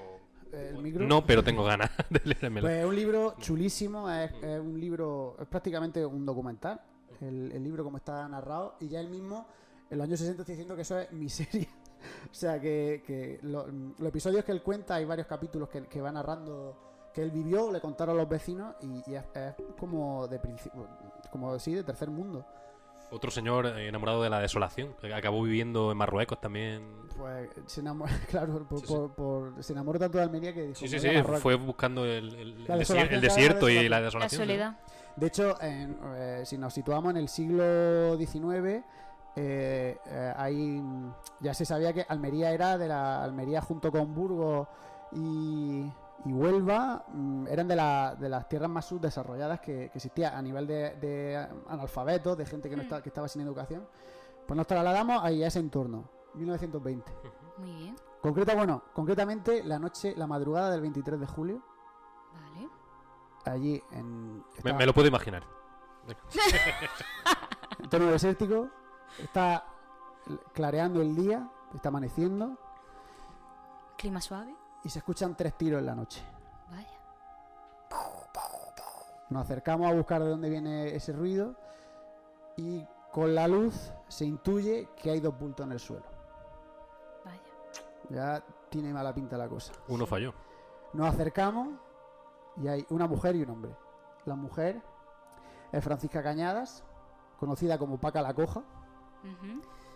Eh, el micro. No, pero tengo ganas *laughs* de leérmelo. Pues es un libro chulísimo, es, es un libro, es prácticamente un documental, el, el libro como está narrado, y ya él mismo en los años 60 está diciendo que eso es *laughs* miseria. o sea, que, que lo- los episodios que él cuenta, hay varios capítulos que, que va narrando que él vivió, le contaron a los vecinos, y, es, como de como sí, de tercer mundo. Otro señor eh, enamorado de la desolación, que acabó viviendo en Marruecos también. Pues se enamoró, *laughs* claro, por, Sí, sí. por- por- se enamoró tanto de Almería que dijo, Sí, sí, "Me sí, voy a Marruecos". fue buscando el, el- La el desier- desolación, el claro, la desierto y la La desolación. soledad. De hecho, en, eh, si nos situamos en el siglo XIX, eh, eh, ahí ya se sabía que Almería era de la Almería junto con Burgos y, y Huelva, mm, eran de, la- de las tierras más subdesarrolladas que, que existía a nivel de, de analfabetos, de gente que, no Mm. está- que estaba sin educación. Pues nos trasladamos ahí a ese entorno, 1920. Muy bien. Concreta, bueno, concretamente la noche, la madrugada del 23 de julio, Vale. allí en... Me, estaba- me lo puedo imaginar. *laughs* entorno desértico, está clareando el día, está amaneciendo Clima suave. Y se escuchan tres tiros en la noche. Vaya. Nos acercamos a buscar de dónde viene ese ruido y con la luz se intuye que hay dos bultos en el suelo. Vaya. Ya tiene mala pinta la cosa. Uno falló. Nos acercamos y hay una mujer y un hombre. La mujer es Francisca Cañadas, conocida como Paca la Coja,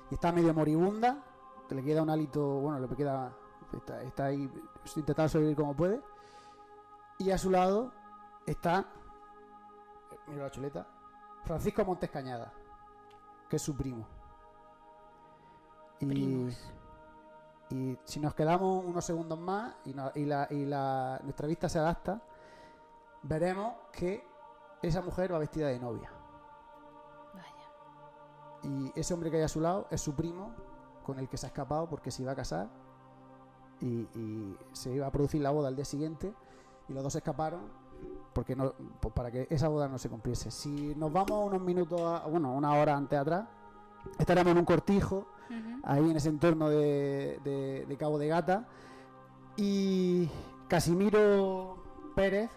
y está medio moribunda, que le queda un hálito, bueno, le queda, está, está ahí intentando sobrevivir como puede, y a su lado está, mira la chuleta, Francisco Montes Cañada, que es su primo. Y, y si nos quedamos unos segundos más y, no- y la, y la- nuestra vista se adapta, veremos que esa mujer va vestida de novia. Vaya. y ese hombre que hay a su lado es su primo con el que se ha escapado porque se iba a casar y, y se iba a producir la boda al día siguiente y los dos escaparon porque no pues para que esa boda no se cumpliese. Si nos vamos unos minutos, a- bueno, una hora antes atrás, estaríamos en un cortijo ahí en ese entorno de, de- de Cabo de Gata. Y Casimiro Pérez,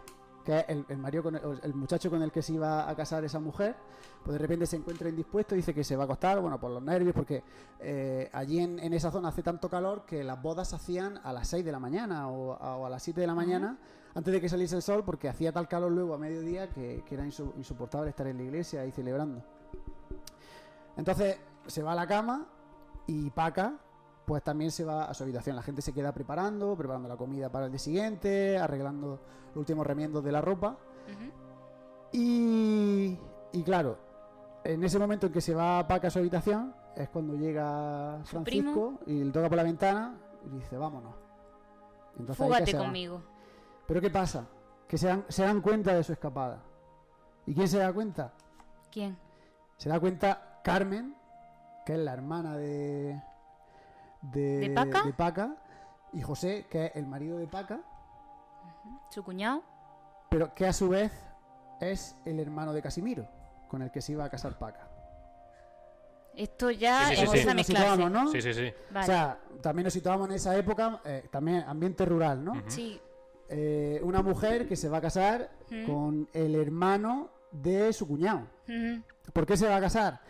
que es el, el, marido con el, el muchacho con el que se iba a casar esa mujer, pues de repente se encuentra indispuesto, dice que se va a acostar, bueno, por los nervios, porque eh, allí en, en esa zona hace tanto calor que las bodas se hacían a las 6 de la mañana o a, o a las 7 de la mañana, antes de que saliese el sol, porque hacía tal calor luego a mediodía que, que era insoportable estar en la iglesia ahí celebrando. Entonces se va a la cama y Paca, pues también se va a su habitación. La gente se queda preparando, preparando la comida para el día siguiente, arreglando los últimos remiendos de la ropa. Y, y claro, en ese momento en que se va Paca a su habitación, es cuando llega Francisco y le toca por la ventana y dice, vámonos. Entonces Fúgate conmigo. Pero ¿qué pasa? Que se dan, se dan cuenta de su escapada. ¿Y quién se da cuenta? ¿Quién? Se da cuenta Carmen, que es la hermana de. De, ¿De Paca? de Paca, y José, que es el marido de Paca, ¿Su cuñado? pero que a su vez es el hermano de Casimiro, con el que se iba a casar Paca. Esto ya Sí, sí, sí, empieza sí. a Nos mezclarse. situamos, ¿no? Sí, sí, sí. Vale. O sea, también nos situamos en esa época, eh, también ambiente rural, ¿no? Sí. Eh, una mujer que se va a casar con el hermano de su cuñado. ¿Por qué se va a casar?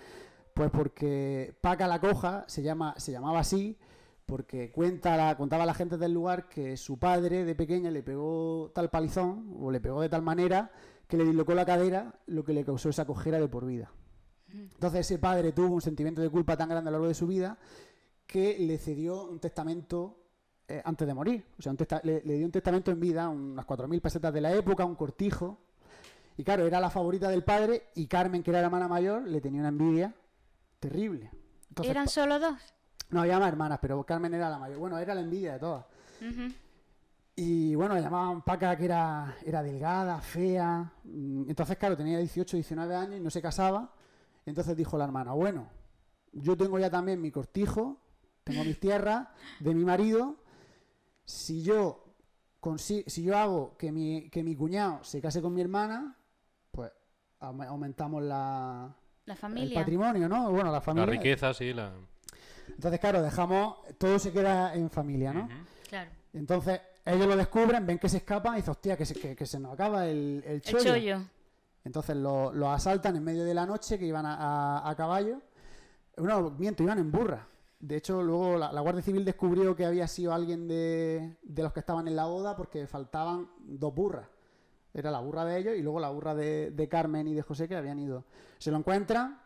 Pues porque Paca la Coja se, llama, se llamaba así porque cuenta la, contaba la gente del lugar que su padre de pequeña le pegó tal palizón o le pegó de tal manera que le dislocó la cadera, lo que le causó esa cojera de por vida. Entonces ese padre tuvo un sentimiento de culpa tan grande a lo largo de su vida que le cedió un testamento eh, antes de morir. O sea, le, le dio un testamento en vida, unas 4.000 pesetas de la época, un cortijo. Y claro, era la favorita del padre y Carmen, que era la hermana mayor, le tenía una envidia terrible. Entonces, ¿Eran solo dos? no había más hermanas, pero Carmen era la mayor. Bueno, era la envidia de todas. Y bueno, le llamaban Paca que era, era delgada, fea. Mm, Entonces, claro, tenía 18, 19 años y no se casaba. Entonces dijo la hermana, bueno, yo tengo ya también mi cortijo, tengo mis *laughs* tierras de mi marido. Si yo, consi- si yo hago que mi, que mi cuñado se case con mi hermana, pues aume- aumentamos la, La el familia. patrimonio, ¿no? Bueno, la La familia. riqueza, sí, la... Entonces, claro, dejamos, todo se queda en familia, ¿no? Claro. Entonces, ellos lo descubren, ven que se escapan y dicen, hostia, que se, que, que se nos acaba el, el El chollo. chollo. Entonces lo- los asaltan en medio de la noche, que iban a, a- a caballo. No, miento, iban en burra. De hecho, luego la, la Guardia Civil descubrió que había sido alguien de, de los que estaban en la boda porque faltaban dos burras. Era la burra de ellos y luego la burra de, de Carmen y de José que habían ido. Se lo encuentran,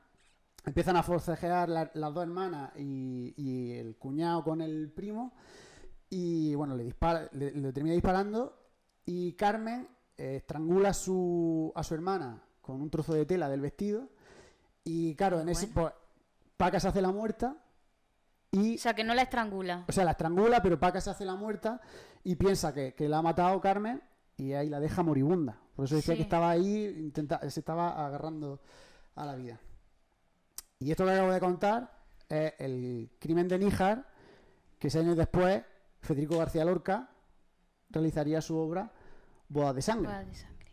empiezan a forcejear la- las dos hermanas y, y el cuñado con el primo. Y bueno, le, dispara, le, le termina disparando. Y Carmen eh, estrangula a su, a su hermana con un trozo de tela del vestido. Y claro, en ese. Pues, Paca se hace la muerta. Y O sea, que no la estrangula. o sea, la estrangula, pero Paca se hace la muerta y piensa que, que la ha matado Carmen y ahí la deja moribunda. Por eso decía Sí. que estaba ahí, intenta, se estaba agarrando a la vida. Y esto que acabo de contar es el crimen de Níjar, que seis años después Federico García Lorca realizaría su obra Bodas de Sangre Boda de sangre.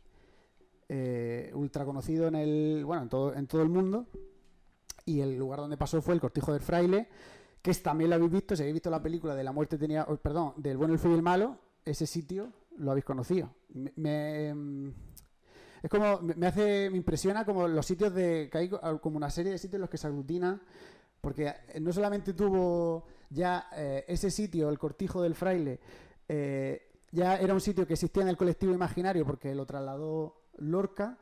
eh, ultra conocido en el bueno en todo, en todo el mundo y el lugar donde pasó fue el Cortijo del Fraile que es, también lo habéis visto si habéis visto la película de la muerte tenía oh, perdón del bueno el feo y el malo ese sitio lo habéis conocido. Me, mm, es como me hace me impresiona como los sitios de que hay co- como una serie de sitios en los que se aglutina porque eh, no solamente tuvo ya eh, ese sitio el Cortijo del Fraile eh, ya era un sitio que existía en el colectivo imaginario porque lo trasladó Lorca,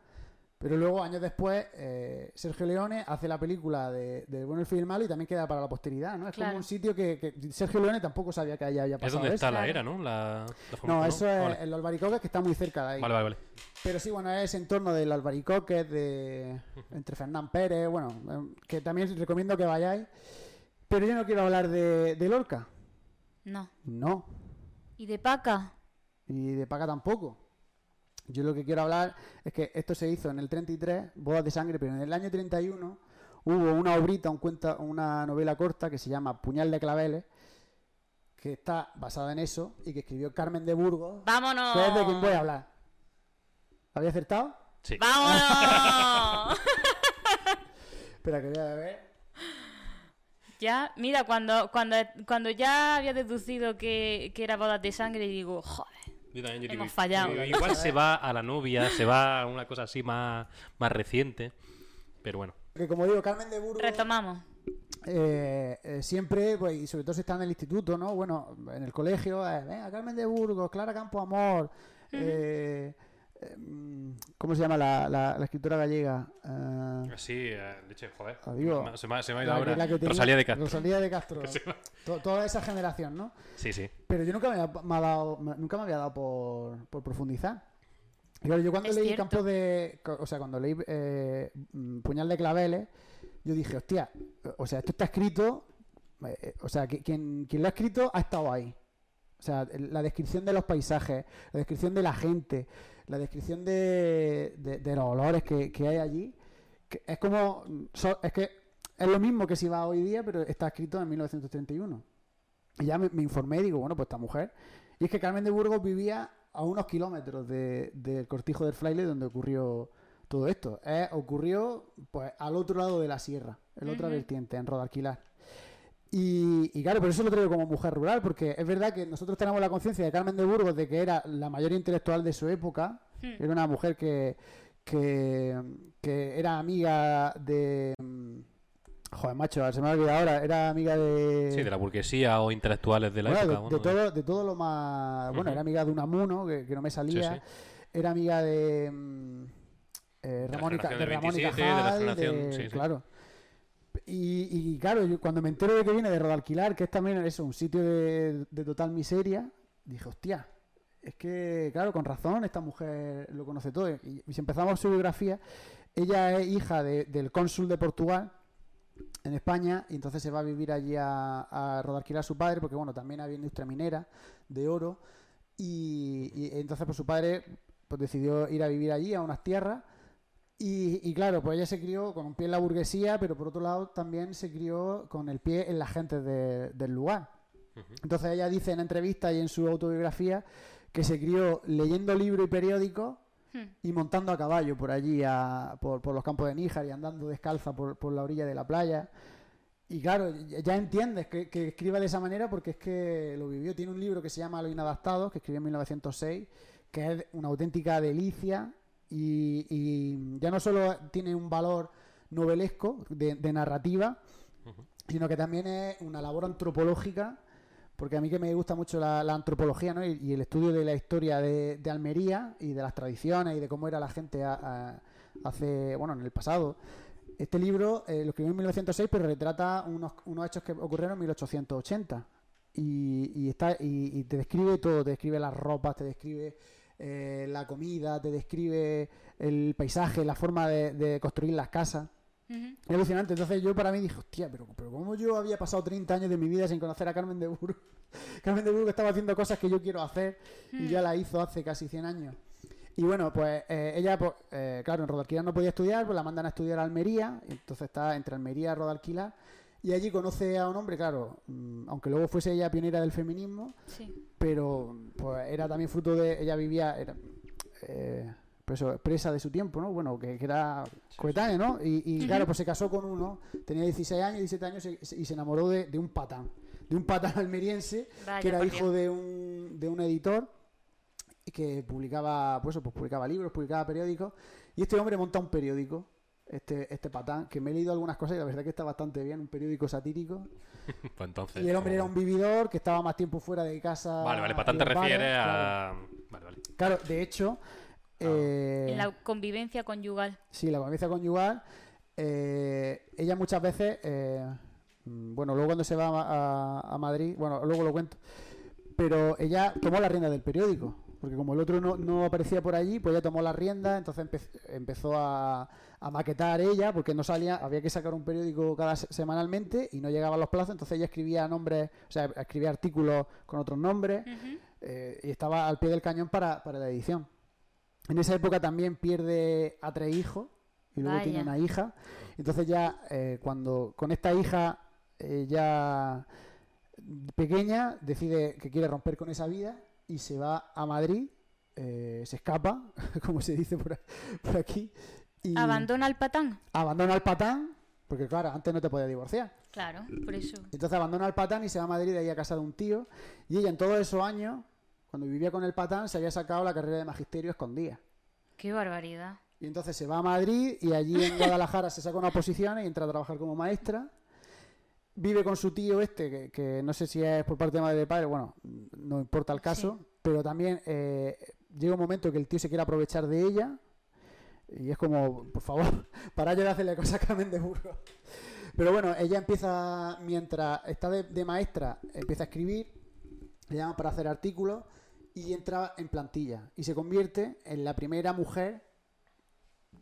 pero luego años después eh, Sergio Leone hace la película de, de Bueno, el y el Malo y también queda para la posteridad, ¿no? Es Claro. como un sitio que, que Sergio Leone tampoco sabía que haya Es pasado donde eso. está la era, ¿no? La, la No, eso es vale. en los albaricoques que está muy cerca de ahí. Vale, vale, vale. Pero sí, bueno, es en torno del albaricoque, de entre Fernán Pérez, bueno, eh, que también os recomiendo que vayáis. Pero yo no quiero hablar de, de Lorca, No. no, ¿Y de Paca? y de Paca tampoco. Yo lo que quiero hablar es que esto se hizo en el 33, bodas de sangre, pero en el año 31 hubo una obrita, un cuenta, una novela corta que se llama Puñal de Claveles, que está basada en eso y que escribió Carmen de Burgos, ¡Vámonos! que es de quien voy a hablar. ¿Había acertado? Sí. ¡Vámonos! *laughs* Espera, que voy a ver. ya, mira, cuando, cuando, cuando ya había deducido que, que era bodas de sangre, digo, joder. Yo también, yo Hemos digo, fallado. digo, Igual se va a la novia, se va a una cosa así más, más reciente. Pero bueno. Que como digo, Carmen de Burgos Retomamos. eh, eh, siempre, pues, y sobre todo si está en el instituto, ¿no? Bueno, en el colegio, eh, venga, Carmen de Burgos, Clara Campo Amor, eh, eh, ¿cómo se llama la, la- la escritora gallega? Eh, Sí, eh, leche, joder. Adiós. Se me, ha- se me ha ido ahora. tenía- Rosalía de Castro. Rosalía de Castro. *laughs* To- toda esa generación, ¿no? Sí, sí. Pero yo nunca me, había- me ha dado, me- nunca me había dado por, por profundizar. Y claro, yo cuando Es leí cierto. Campo de. O sea, cuando leí eh, mm, Puñal de Claveles, yo dije, hostia, o sea, esto está escrito. eh, o sea, que- quien, quien lo ha escrito ha estado ahí. O sea, la descripción de los paisajes, la descripción de la gente, la descripción de, de- de los olores que, que hay allí. que es como. so- es que es lo mismo que si va hoy día, pero está escrito en 1931. Y ya me, me informé y digo, bueno, pues esta mujer. Y es que Carmen de Burgos vivía a unos kilómetros de- del cortijo del fraile donde ocurrió todo esto. Eh, ocurrió pues al otro lado de la sierra, en la otra vertiente, en Rodalquilar. Y, y claro, por eso lo traigo como mujer rural, porque es verdad que nosotros tenemos la conciencia de Carmen de Burgos de que era la mayor intelectual de su época, Hmm. era una mujer que, que, que era amiga de... mm, Joder, macho, se me ha olvidado ahora. Era amiga de... Sí, de la burguesía o intelectuales de la Bueno, época. de, bueno, de todo, de todo lo más... Bueno, era amiga de Unamuno, que, que no me salía. sí. Era amiga de... mm, eh, Ramón de del Ramón y 27, de la Cajal, generación- de- sí, sí. Claro. Y, y claro, yo cuando me entero de que viene de Rodalquilar, que es también eso, un sitio de, de total miseria, dije, hostia, es que, claro, con razón, esta mujer lo conoce todo. Y, si empezamos su biografía, ella es hija de- del cónsul de Portugal en España y entonces se va a vivir allí a, a Rodalquilar a su padre, porque bueno, también había industria minera de oro. Y, y entonces pues su padre pues decidió ir a vivir allí, a unas tierras. Y, y claro, pues ella se crió con un pie en la burguesía, pero por otro lado también se crió con el pie en la gente de- del lugar. Entonces ella dice en entrevistas y en su autobiografía que se crió leyendo libros y periódicos Hmm. y montando a caballo por allí, a- por, por los campos de Níjar y andando descalza por, por la orilla de la playa. Y claro, ya ya entiendes que, que escriba de esa manera porque es que lo vivió. Tiene un libro que se llama Los Inadaptados, que escribió en 1906, que es una auténtica delicia y, y ya no solo tiene un valor novelesco de, de narrativa, sino que también es una labor antropológica, porque a mí que me gusta mucho la, la antropología ¿no? y, y el estudio de la historia de, de Almería y de las tradiciones y de cómo era la gente a- a- hace, bueno, en el pasado. Este libro eh, lo escribió en 1906, pero retrata unos, unos hechos que ocurrieron en 1880. Y, y está, y, y te describe todo, te describe las ropas, te describe eh, la comida, te describe el paisaje, la forma de, de construir las casas. Ujú. Es alucinante. Entonces yo para mí dije, hostia, pero, pero ¿cómo yo había pasado 30 años de mi vida sin conocer a Carmen de Burgos? *laughs* Carmen de Burgos estaba haciendo cosas que yo quiero hacer y ya la hizo hace casi 100 años. Y bueno, pues eh, ella, pues, eh, claro, en Rodalquilar no podía estudiar, pues la mandan a estudiar a Almería, entonces está entre Almería y Rodalquilar, y allí conoce a un hombre, claro, mm, aunque luego fuese ella pionera del feminismo, Sí. pero pues era también fruto de, ella vivía, era, eh, pues eso, presa de su tiempo, ¿no? Bueno, que, que era coetáneo, ¿no? Y, claro, pues se casó con uno, tenía 16 años, 17 años y se- y se enamoró de, de un patán, de un patán *laughs* almeriense, Vaya, que era por hijo de un, de un editor y que publicaba, pues, eso, pues publicaba libros, publicaba periódicos, y este hombre monta un periódico. Este, este patán, que me he leído algunas cosas y la verdad que está bastante bien, un periódico satírico. *laughs* Pues entonces. Y el hombre era un vividor que estaba más tiempo fuera de casa. Vale, vale, patán te refieres claro. a. Vale, vale. Claro, de hecho, eh, En la convivencia conyugal. sí, la convivencia conyugal, eh, ella muchas veces, eh, mm, bueno, luego cuando se va a, a- a Madrid, bueno, luego lo cuento, pero ella tomó la rienda del periódico, porque como el otro no, no aparecía por allí, pues ella tomó la rienda, entonces empe- empezó a, a maquetar ella, porque no salía, había que sacar un periódico cada se- semanalmente y no llegaban los plazos, entonces ella escribía nombres, o sea, escribía artículos con otros nombres eh, y estaba al pie del cañón para, para la edición. En esa época también pierde a tres hijos y luego tiene una hija. Entonces ya eh, cuando con esta hija eh, ya pequeña decide que quiere romper con esa vida y se va a Madrid, eh, se escapa, *laughs* como se dice por, por aquí, y Abandona al patán. abandona al patán, porque claro, antes no te podías divorciar. Claro, por eso. Entonces abandona al patán y se va a Madrid ahí a casa de un tío. Y ella en todos esos años, cuando vivía con el patán, se había sacado la carrera de magisterio escondida. Qué barbaridad. Y entonces se va a Madrid y allí en Guadalajara se saca una oposición y entra a trabajar como maestra. Vive con su tío este, que, que no sé si es por parte de madre de padre, bueno, no importa el caso, pero también eh, llega un momento que el tío se quiere aprovechar de ella y es como, por favor, *laughs* para de hacerle cosas a Carmen de Burgos. Pero bueno, ella empieza, mientras está de, de maestra, empieza a escribir, le llaman para hacer artículos y entra en plantilla. Y se convierte en la primera mujer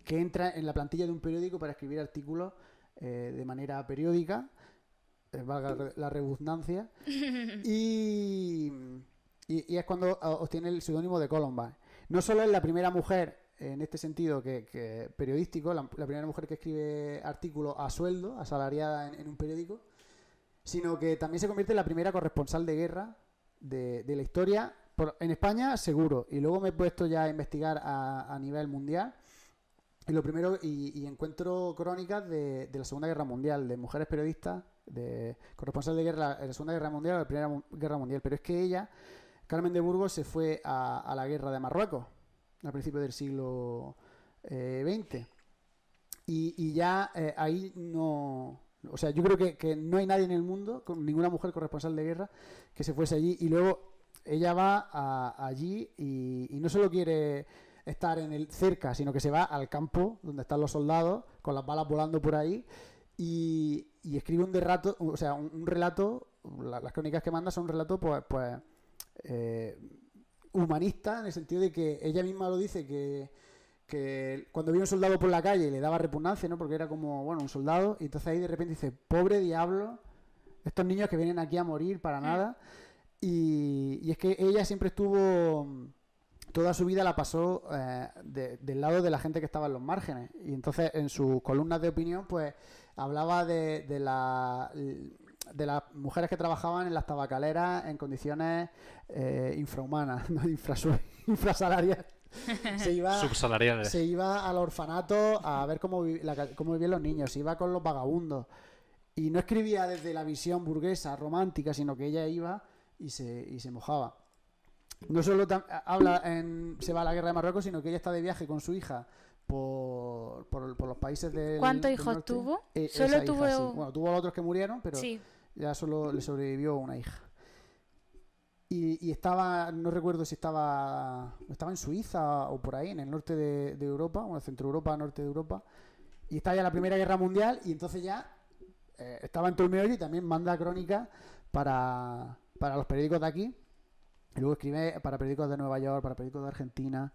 que entra en la plantilla de un periódico para escribir artículos eh, de manera periódica, valga re- la redundancia, *laughs* y, y- y es cuando obtiene el seudónimo de Columbine. No solo es la primera mujer en este sentido que, que periodístico, la, la primera mujer que escribe artículos a sueldo, asalariada en, en un periódico, sino que también se convierte en la primera corresponsal de guerra de, de la historia, por- en España seguro, y luego me he puesto ya a investigar a, a nivel mundial, y lo primero, y, y encuentro crónicas de, de la Segunda Guerra Mundial, de mujeres periodistas, de corresponsal de guerra en la Segunda Guerra Mundial o la Primera Guerra Mundial, pero es que ella, Carmen de Burgos, se fue a, la guerra de Marruecos, a principios del siglo eh, XX. Y, y ya eh, ahí no. O sea, yo creo que, que no hay nadie en el mundo, con ninguna mujer corresponsal de guerra, que se fuese allí. Y luego ella va a- allí y, y no solo quiere estar en el cerca, sino que se va al campo donde están los soldados, con las balas volando por ahí, y, y escribe un relato, o sea, un, un relato, la- las crónicas que manda son un relato, pues, pues eh, humanista, en el sentido de que ella misma lo dice que que cuando veía un soldado por la calle le daba repugnancia, ¿no? Porque era como, bueno, un soldado, y entonces ahí de repente dice, pobre diablo, estos niños que vienen aquí a morir para nada. Y, y es que ella siempre estuvo, toda su vida la pasó eh, de- del lado de la gente que estaba en los márgenes. Y entonces en sus columnas de opinión, pues hablaba de, de la de las mujeres que trabajaban en las tabacaleras en condiciones eh, infrahumanas, *laughs* no infrasalarias. *laughs* Se iba, Subsalariales. se iba al orfanato a ver cómo, vi- la cómo vivían los niños, se iba con los vagabundos. Y no escribía desde la visión burguesa, romántica, sino que ella iba y se, y se mojaba. No solo habla en, se va a la guerra de Marruecos, sino que ella está de viaje con su hija por, por, por los países del ¿Cuántos hijos norte. tuvo? Eh, Solo esa hija, tuvo- sí. Bueno, tuvo otros que murieron, pero Sí. ya solo le sobrevivió una hija. Y, y estaba, no recuerdo si estaba, estaba en Suiza o por ahí, en el norte de, de Europa, bueno, centro Europa, norte de Europa. Y estaba ya la Primera Guerra Mundial y entonces ya eh, estaba en todo el meollo y también manda crónica para, para los periódicos de aquí. Y luego escribe para periódicos de Nueva York, para periódicos de Argentina.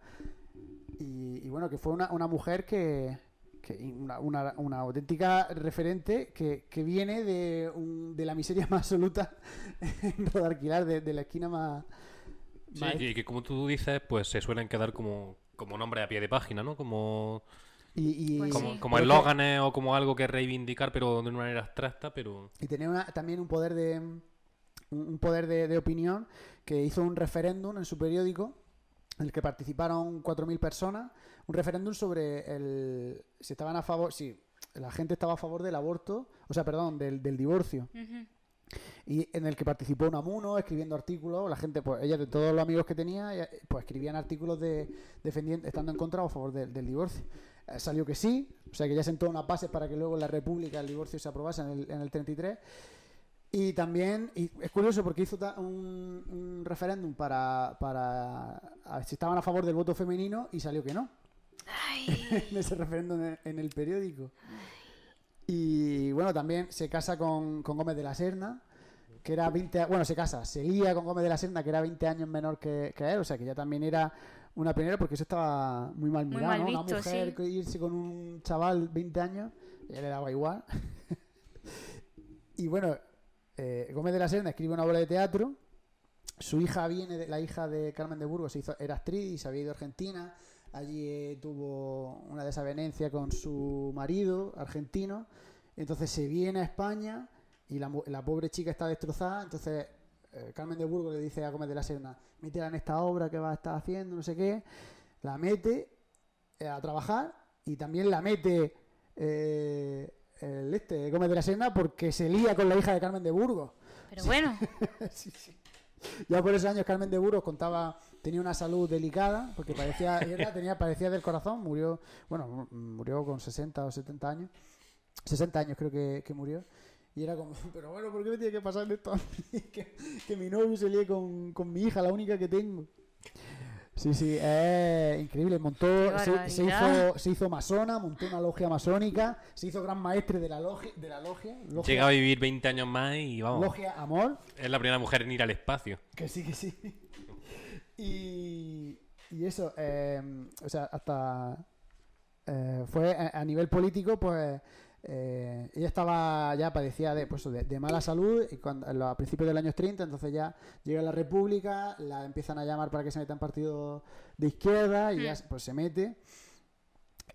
Y, y bueno, que fue una, una mujer que, que una, una, una auténtica referente que, que viene de, un- de la miseria *laughs* más absoluta en Rodalquilar, de, de la esquina más... Sí, más- y que como tú dices, pues se suelen quedar como, como nombre a pie de página, ¿no? Como, y, y- Pues como, sí. como eslóganes o como algo que reivindicar, pero de una manera abstracta, pero... y tenía una- también un poder de un un poder de, de opinión que hizo un referéndum en su periódico en el que participaron 4.000 personas un referéndum sobre el si estaban a favor si la gente estaba a favor del aborto o sea perdón del, del divorcio. Ujú. y en el que participó Unamuno escribiendo artículos la gente pues ella de todos los amigos que tenía pues escribían artículos de defendiendo estando en contra o a favor del- del divorcio. Eh, salió que sí o sea que ya sentó unas bases para que luego en la República el divorcio se aprobase en el, en el 33 y también y es curioso porque hizo un, un referéndum para, para a ver si estaban a favor del voto femenino y salió que no *laughs* en ese referéndum en, en el periódico. Y bueno, también se casa con, con Gómez de la Serna, que era 20, a- bueno, se casa, se lía con Gómez de la Serna, que era 20 años menor que, que él, o sea que ya también era una primera, porque eso estaba muy mal Muy mirado, mal ¿no? Una mujer sí. irse con un chaval 20 años, ya le daba igual. *laughs* y bueno, eh, Gómez de la Serna escribe una obra de teatro, su hija viene, de, la hija de Carmen de Burgos, era actriz y se había ido a Argentina, allí eh, tuvo una desavenencia con su marido argentino, entonces se viene a España y la, pobre chica está destrozada, entonces eh, Carmen de Burgos le dice a Gómez de la Serna, métela en esta obra que va a estar haciendo, no sé qué, la mete a trabajar y también la mete el este Gómez de la Serna porque se lía con la hija de Carmen de Burgos. Pero bueno, *laughs* Sí, sí. Ya por esos años Carmen de Burgos contaba, tenía una salud delicada, porque parecía, *laughs* era- tenía, padecía del corazón, murió, bueno, murió con 60 o 70 años, 60 años creo que, que murió, y era como, *laughs* pero bueno, ¿por qué me tiene que pasar esto a mí? Que, que mi novio se líe con, con mi hija, la única que tengo. Sí, sí, es increíble. Montó, se, hizo, se hizo masona, montó una logia masónica, se hizo gran maestre de la logia, de la logia, logia, Llega a vivir 20 años más y vamos. logia Amor. Es la primera mujer en ir al espacio. Que sí, que sí. *laughs* Y, y eso, eh, o sea, hasta eh, fue a, a nivel político, pues eh, ella estaba ya padecía de, pues, de, de mala salud y cuando, a principios del año 30, entonces ya llega la República, la empiezan a llamar para que se meta en partido de izquierda y ya Mm. pues se mete.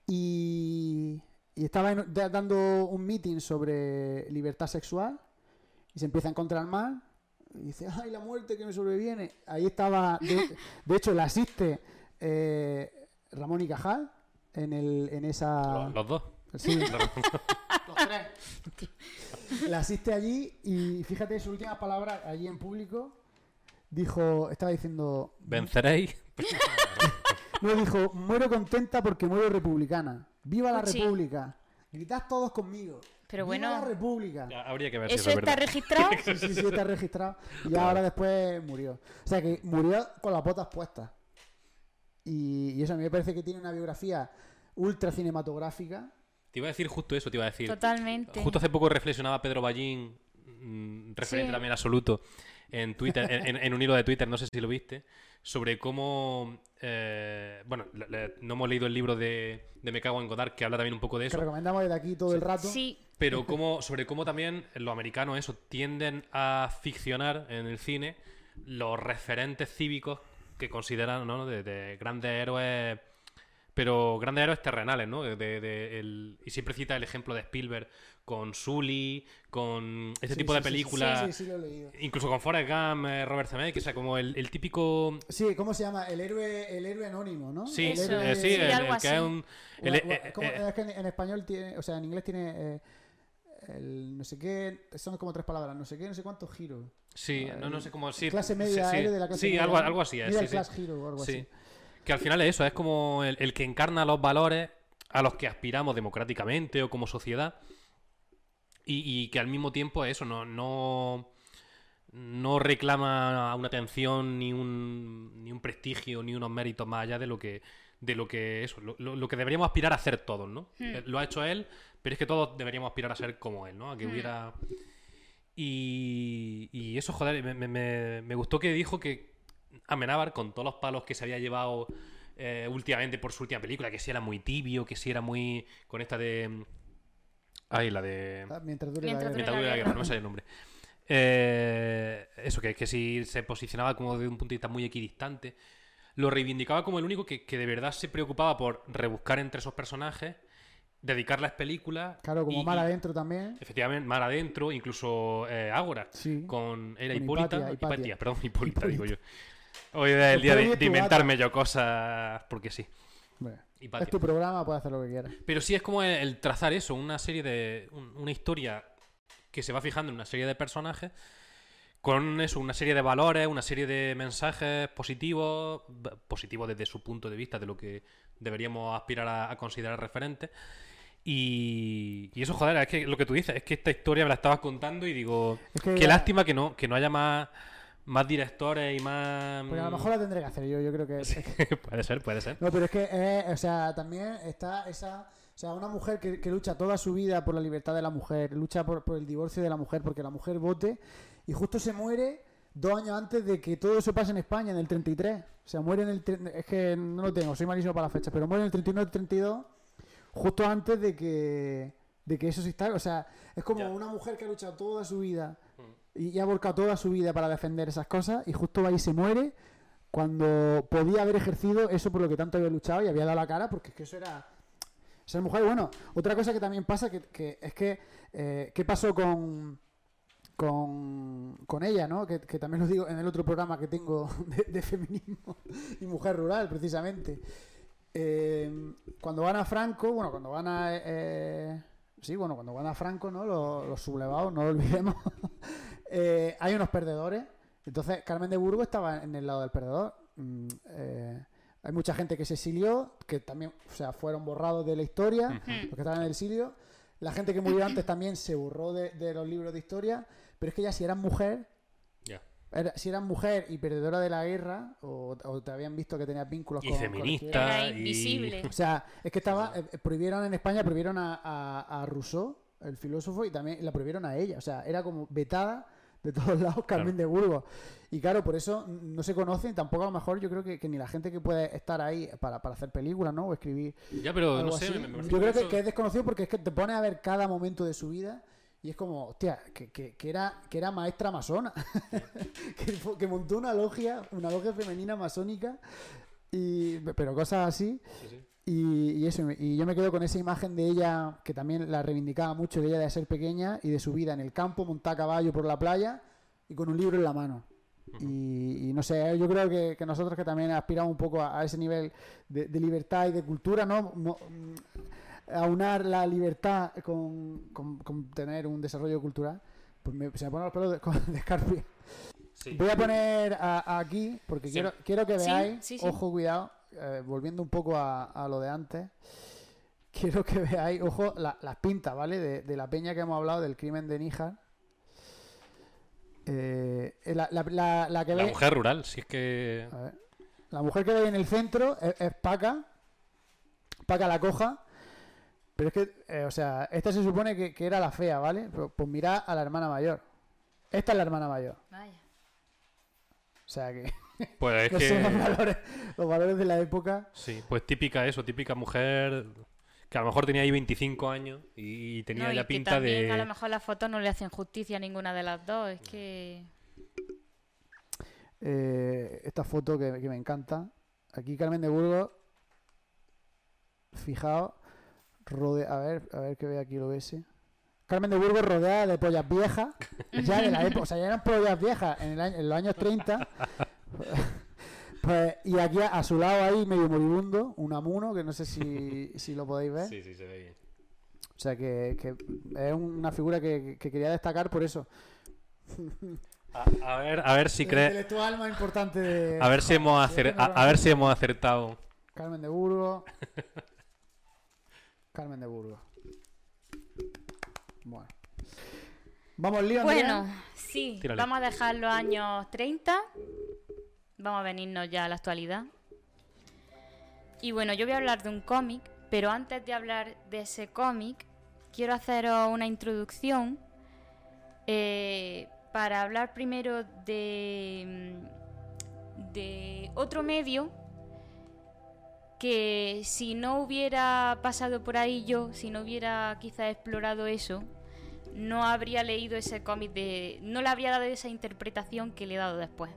Y, y estaba en- dando un meeting sobre libertad sexual y se empieza a encontrar mal y dice, ay, la muerte que me sobreviene. Ahí estaba, de, *laughs* de hecho, la asiste eh, Ramón y Cajal en, el, en esa... Los, los dos. Sí, los tres. La asiste allí y fíjate sus últimas palabras allí en público. Dijo, estaba diciendo, Venceréis. *laughs* no dijo, muero contenta porque muero republicana. ¡Viva la. República! Gritad todos conmigo. Pero ¡Viva bueno, la República! Ya, Habría que ver si ¿eso eso es está verdad. registrado? *laughs* Sí, sí, sí, está registrado. Y ahora después murió. O sea que murió con las botas puestas. Y, y eso a mí me parece que tiene una biografía ultra cinematográfica. Te iba a decir justo eso, te iba a decir. Totalmente. Justo hace poco reflexionaba Pedro Ballín, mm, referente Sí. también absoluto, en Twitter, en, en- en un hilo de Twitter, no sé si lo viste, sobre cómo. eh, bueno, le- le- no hemos leído el libro de, de Me cago en Godard, que habla también un poco de Que eso. recomendamos desde aquí todo el rato. Sí, Pero cómo, sobre cómo también los americanos eso, tienden a ficcionar en el cine los referentes cívicos que consideran ¿no? de, de grandes héroes, pero grandes héroes terrenales, ¿no? De, de- de el- y siempre cita el ejemplo de Spielberg con Sully, con este Sí, tipo sí, de sí, sí, películas, Sí, sí, sí, lo he leído. incluso con Forrest Gump, eh, Robert Zemeckis, o sea, como el, el típico... Sí, ¿cómo se llama? El héroe, el héroe anónimo, ¿no? Sí, El Eso. héroe- eh, sí, Sí, el, algo el que así. es un... eh, eh, es que en, en español tiene, o sea, en inglés tiene eh, el no sé qué, son como tres palabras, no sé qué, no sé cuántos giros. sí, no, no sé cómo... Sí, clase media, sí, de la clase sí, media. algo, algo así es, sí, sí. class hero o algo Sí. así. Que al final es eso, es como el, el que encarna los valores a los que aspiramos democráticamente o como sociedad. Y, y que al mismo tiempo eso, no, no, no reclama una atención ni un, ni un prestigio ni unos méritos más allá de lo que de lo que eso, lo, que deberíamos aspirar a hacer todos, ¿no? Hmm. Eh, Lo ha hecho él, pero es que todos deberíamos aspirar a ser como él, ¿no? A que Hmm. hubiera y, y eso, joder, me- me gustó que dijo que Amenábar, con todos los palos que se había llevado eh, últimamente por su última película, que si era muy tibio, que si era muy. con esta de. Ay, la de. Ah, Mientras dure Mientras la guerra. Mientras dure la guerra, no me sale el nombre. Eh, eso, que, que si se posicionaba como de un punto de vista muy equidistante, lo reivindicaba como el único que, que de verdad se preocupaba por rebuscar entre esos personajes, dedicar las películas. Claro, como y- mal y- adentro también. Efectivamente, mar adentro, incluso eh, Ágora. Sí. Con. Era Con Hipólita. Hipatia, Hipatia, Hipatia. perdón, Hipólita, digo yo. Hoy es el día de, inventarme yo cosas porque sí. Bueno, es tu programa, puedes hacer lo que quieras. Pero sí es como el, el trazar eso, una serie de. un- una historia que se va fijando en una serie de personajes. Con eso, una serie de valores, una serie de mensajes positivos, positivos desde su punto de vista, de lo que deberíamos aspirar a, a considerar referentes. Y, y eso, joder, es que lo que tú dices, es que esta historia me la estabas contando y digo, Es que qué ya- lástima que no, que no haya más, más directores y más... Porque a lo mejor la tendré que hacer yo, yo creo que... *laughs* puede ser, puede ser. No, pero es que, eh, o sea, también está esa... O sea, una mujer que, que lucha toda su vida por la libertad de la mujer, lucha por, por el divorcio de la mujer, porque la mujer vote, y justo se muere dos años antes de que todo eso pase en España, en el 33. O sea, muere en el... Es que no lo tengo, soy malísimo para las fechas, pero muere en el 31 el 32, justo antes de que, de que eso se instale. O sea, es como Ya. una mujer que ha luchado toda su vida y, ha volcado toda su vida para defender esas cosas, y justo ahí se muere cuando podía haber ejercido eso por lo que tanto había luchado y había dado la cara, porque es que eso era ser mujer. Bueno, otra cosa que también pasa que, es que, eh, ¿qué pasó con, con, con ella, ¿no? Que, que también lo digo en el otro programa que tengo *laughs* de, feminismo y mujer rural, precisamente. Eh, cuando van a Franco, bueno, cuando van a... eh, sí, bueno, cuando van a Franco, ¿no? Los, los sublevados, no lo olvidemos. *laughs* Eh, hay unos perdedores. Entonces, Carmen de Burgos estaba en el lado del perdedor. Mm, eh, hay mucha gente que se exilió, que también, o sea, fueron borrados de la historia, Ujú. los que estaban en el exilio. La gente que murió antes también se borró de, de los libros de historia. Pero es que ya si eras mujer. Era- si eras mujer y perdedora de la guerra, o, o te habían visto que tenías vínculos Y con, con la feminista. izquierda, Era y- invisible. o sea, es que estaba. eh, prohibieron en España, prohibieron a, a, a Rousseau, el filósofo, y también la prohibieron a ella. O sea, era como vetada de todos *laughs* lados Carmen de Burgos. Y claro, por eso no se conocen, tampoco a lo mejor yo creo que, que ni la gente que puede estar ahí para, para hacer películas, ¿no? O escribir. Ya, pero algo no sé, así. me, me parece yo creo que, es desconocido porque es que te pones a ver cada momento de su vida. Y es como, hostia, que, que, que era, que era maestra masona. *laughs* que, montó una logia, una logia femenina masónica. Y, pero cosas así. Sí, sí. Y, y eso, y yo me quedo con esa imagen de ella, que también la reivindicaba mucho, de ella de ser pequeña y de su vida en el campo, montar a caballo por la playa y con un libro en la mano. Y, y no sé, yo creo que, que nosotros que también aspiramos un poco a, a ese nivel de, de libertad y de cultura, ¿no? Mo- aunar la libertad con, con- con tener un desarrollo cultural, pues me, se me ponen los pelos de, *laughs* de escarpia. Sí. Voy a poner a- aquí, porque Sí. quiero, quiero que veáis, sí, sí. ojo, cuidado, eh, volviendo un poco a, a lo de antes, quiero que veáis, ojo, la- las pintas, ¿vale? De, de la peña que hemos hablado, del crimen de Níjar. Eh, la, la- la- la que La ve- mujer rural, si es que. a ver. La mujer que veis en el centro es, es Paca, Paca la coja. Pero es que, eh, o sea, esta se supone que, que era la fea, ¿vale? Pero, pues mirad a la hermana mayor. Esta es la hermana mayor. Vaya. O sea que... *laughs* Pues es *laughs* No son los que. valores, los valores de la época. Sí, pues típica eso, típica mujer que a lo mejor tenía ahí 25 años y, tenía No, y ya que pinta también a lo de. mejor las fotos no le hacen justicia a ninguna de las dos. Es que. Eh, esta foto que, que me encanta. Aquí Carmen de Burgos. Fijaos. Rode- a ver, a ver que ve aquí lo ves. Carmen de Burgos rodeada de pollas viejas. Ya de la época. O sea, ya eran pollas viejas en, el año- en los años 30. Pues, y aquí a, a su lado ahí medio moribundo, un amuno, que no sé si, *laughs* si lo podéis ver. Sí, sí, se ve bien. O sea que, que es una figura que, que quería destacar por eso. A, a ver, a ver si El crees. intelectual más importante de. A ver si hemos Sí, acer- es que no a, a ver si hemos acertado. Carmen de Burgos. *laughs* Carmen de Burgos. Bueno. Vamos, lío, Bueno, Andrea? sí, Tírale. vamos a dejar los años 30. Vamos a venirnos ya a la actualidad. Y bueno, yo voy a hablar de un cómic, pero antes de hablar de ese cómic, quiero haceros una introducción eh, para hablar primero de, mm, de otro medio que si no hubiera pasado por ahí yo, si no hubiera quizá explorado eso, no habría leído ese cómic de. no le habría dado esa interpretación que le he dado después.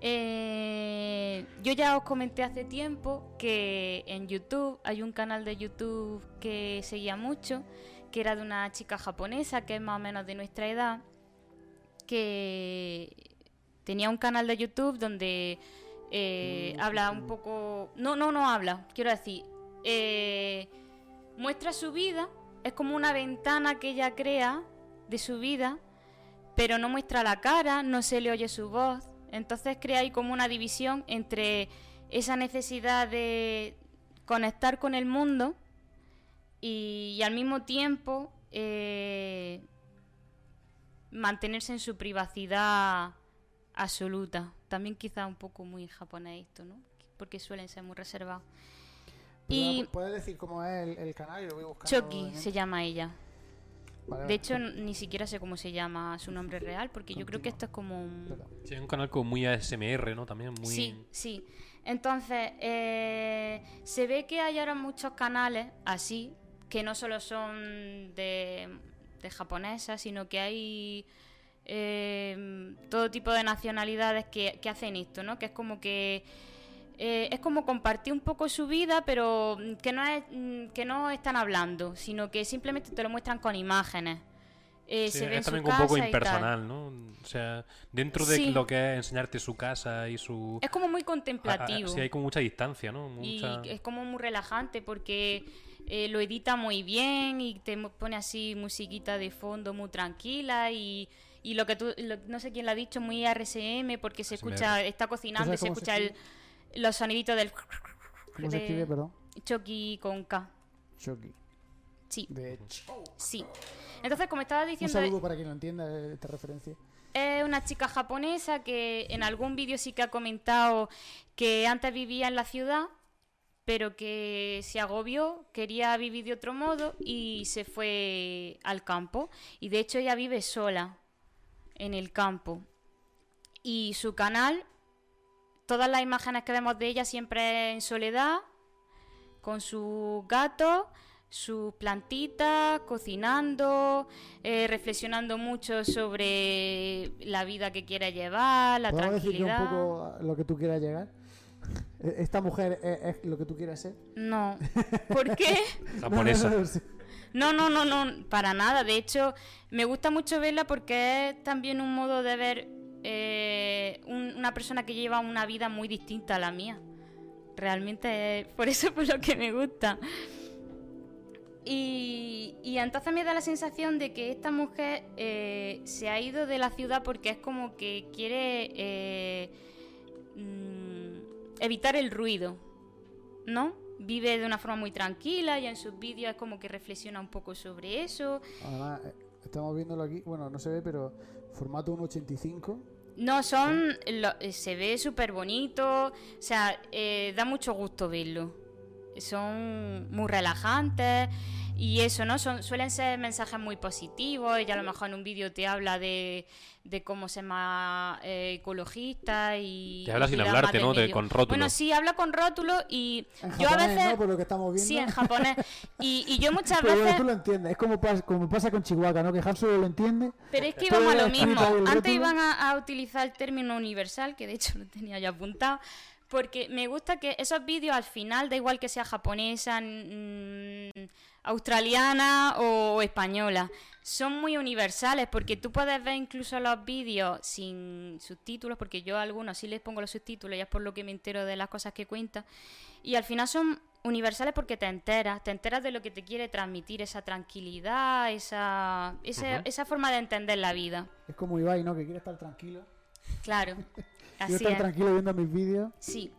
Eh, yo ya os comenté hace tiempo que en YouTube hay un canal de YouTube que seguía mucho, que era de una chica japonesa que es más o menos de nuestra edad, que tenía un canal de YouTube donde eh, habla un poco... No, no, no habla, quiero decir, eh, muestra su vida, es como una ventana que ella crea de su vida, pero no muestra la cara, no se le oye su voz, entonces crea ahí como una división entre esa necesidad de conectar con el mundo y, y al mismo tiempo eh, mantenerse en su privacidad absoluta. También quizá un poco muy japonés esto, ¿no? Porque suelen ser muy reservados. Y ¿Puedes decir cómo es el, el canal? Y lo voy buscando Choki en- se llama ella. Vale, De hecho, ni siquiera sé cómo se llama su nombre real, porque yo creo que esto es como un... Sí, es un canal como muy ASMR, ¿no? También muy. Sí, sí. Entonces, eh, se ve que hay ahora muchos canales así, que no solo son de, de japonesas, sino que hay eh, todo tipo de nacionalidades que, que hacen esto, ¿no? Que es como que eh, es como compartir un poco su vida, pero que no es mm, que no están hablando, sino que simplemente te lo muestran con imágenes. Eh, Sí, se es también un poco impersonal, ¿no? O sea, dentro de Sí. lo que es enseñarte su casa y su... Es como muy a- a- contemplativo. sí, hay como mucha distancia, ¿no? y es como muy relajante porque eh, lo edita muy bien y te pone así musiquita de fondo muy tranquila y, y lo que tú, lo- no sé quién lo ha dicho, muy RSM porque se ASMR. escucha, está cocinando y se escucha el, los soniditos del ¿Cómo se escribe, perdón? Chucky con K. Chucky. Sí, De hecho. sí. Entonces, como estaba Un diciendo, saludo para quien no entienda esta referencia. es una chica japonesa que en algún vídeo sí que ha comentado que antes vivía en la ciudad, pero que se agobió, quería vivir de otro modo y se fue al campo. Y de hecho ella vive sola en el campo. Y su canal, todas las imágenes que vemos de ella siempre en soledad, con sus gatos, sus plantitas, cocinando, eh, reflexionando mucho sobre la vida que quiere llevar, la ¿Podemos decir un tranquilidad. poco lo que tú quieras llegar? ¿E- ¿Esta mujer es, es lo que tú quieres ser? No. *laughs* ¿Por qué? Japonesa. No, no, no, sí. No, no, no, no, para nada. De hecho, me gusta mucho verla porque es también un modo de ver eh, un- una persona que lleva una vida muy distinta a la mía. Realmente es por eso por lo que me gusta. Y, y entonces me da la sensación de que esta mujer eh, se ha ido de la ciudad porque es como que quiere eh, mm, evitar el ruido, ¿no? Vive de una forma muy tranquila y en sus vídeos es como que reflexiona un poco sobre eso. Además, eh, estamos viéndolo aquí. Bueno, no se ve, pero formato 1.85. No, son. lo- eh, se ve súper bonito. O sea, eh, da mucho gusto verlo. Son muy relajantes. Y eso, ¿no? Son, suelen ser mensajes muy positivos. Ella a lo mejor en un vídeo te habla de, de cómo ser más eh, ecologista y. Te habla y sin hablarte, ¿no? De- con rótulo. Bueno, sí, habla con rótulo y. En yo a japonés, veces. ¿no? Por lo que estamos viendo. Sí, en japonés. *laughs* Y, y yo muchas Pero bueno, veces. tú lo entiendes. Es como, pas- como pasa con Chihuahua, ¿no? Que Han solo lo entiende. Pero es que íbamos a lo mismo. Antes iban a, a utilizar el término universal, que de hecho lo tenía ya apuntado, porque me gusta que esos vídeos al final, da igual que sea japonesa, australiana o española, son muy universales porque tú puedes ver incluso los vídeos sin subtítulos, porque yo a algunos sí les pongo los subtítulos, ya es por lo que me entero de las cosas que cuenta, y al final son universales porque te enteras, te enteras de lo que te quiere transmitir esa tranquilidad, esa, esa forma de entender la vida. Es como Ibai, ¿no? Que quiere estar tranquilo. Claro, *laughs* así estar es. tranquilo viendo mis vídeos. Sí.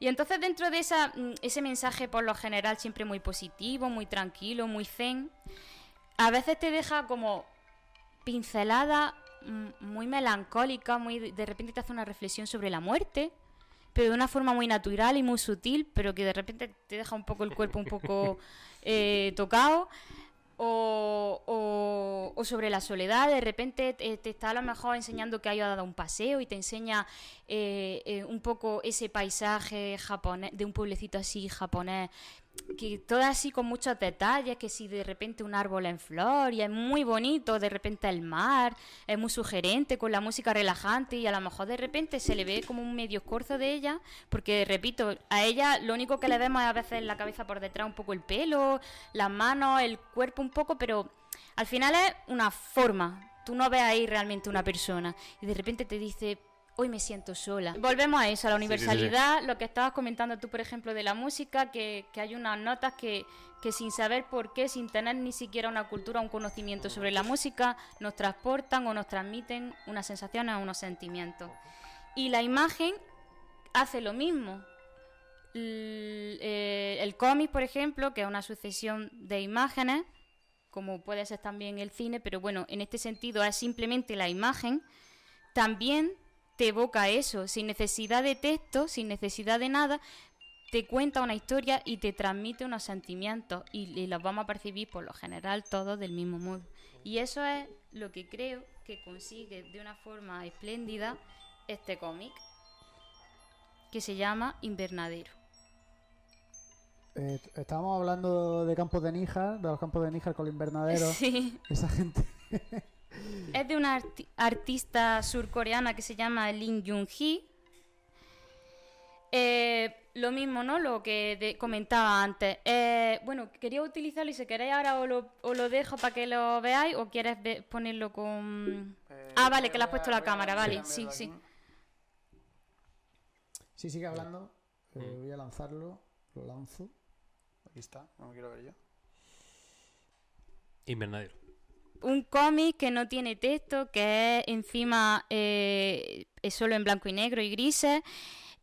Y entonces dentro de esa, mm, ese mensaje por lo general siempre muy positivo, muy tranquilo, muy zen, a veces te deja como pincelada mm, muy melancólica, muy de repente te hace una reflexión sobre la muerte, pero de una forma muy natural y muy sutil, pero que de repente te deja un poco el cuerpo un poco *laughs* eh, tocado. O, o- sobre la soledad, de repente te, te está a lo mejor enseñando que haya dado un paseo y te enseña eh, eh, un poco ese paisaje japonés, de un pueblecito así japonés, que todo así con muchos detalles, que si de repente un árbol en flor y es muy bonito, de repente el mar, es muy sugerente con la música relajante y a lo mejor de repente se le ve como un medio escorzo de ella, porque repito, a ella lo único que le vemos es a veces la cabeza por detrás, un poco el pelo, las manos, el cuerpo un poco, pero al final es una forma. Tú no ves ahí realmente una persona y de repente te dice, hoy me siento sola. Volvemos a eso, a la Sí, sí, sí. universalidad, lo que estabas comentando tú, por ejemplo, de la música, que, que hay unas notas que, que sin saber por qué, sin tener ni siquiera una cultura, un conocimiento sobre la música, nos transportan o nos transmiten unas sensaciones o unos sentimientos. Y la imagen hace lo mismo. L- eh, el cómic, por ejemplo, que es una sucesión de imágenes, como puede ser también el cine, pero bueno, en este sentido es simplemente la imagen, también te evoca eso, sin necesidad de texto, sin necesidad de nada, te cuenta una historia y te transmite unos sentimientos y, y los vamos a percibir por lo general todos del mismo modo. Y eso es lo que creo que consigue de una forma espléndida este cómic, que se llama Invernadero. Eh, estábamos hablando de campos de Níjar, de los campos de Níjar con el invernadero. *laughs* Sí, Esa gente. Es de una arti- artista surcoreana que se llama Lin Jung-hee. Eh, lo mismo, ¿no? Lo que de- comentaba antes. Eh, bueno, quería utilizarlo y si queréis ahora os lo, os lo dejo para que lo veáis o quieres ve- ponerlo con... ah, vale, que le has puesto la cámara, vale, sí, sí. Sí, sigue hablando. Eh, voy a lanzarlo. Lo lanzo. Aquí está, no me quiero ver yo. Invernadero. Un cómic que no tiene texto, que es encima eh, es solo en blanco y negro y grises,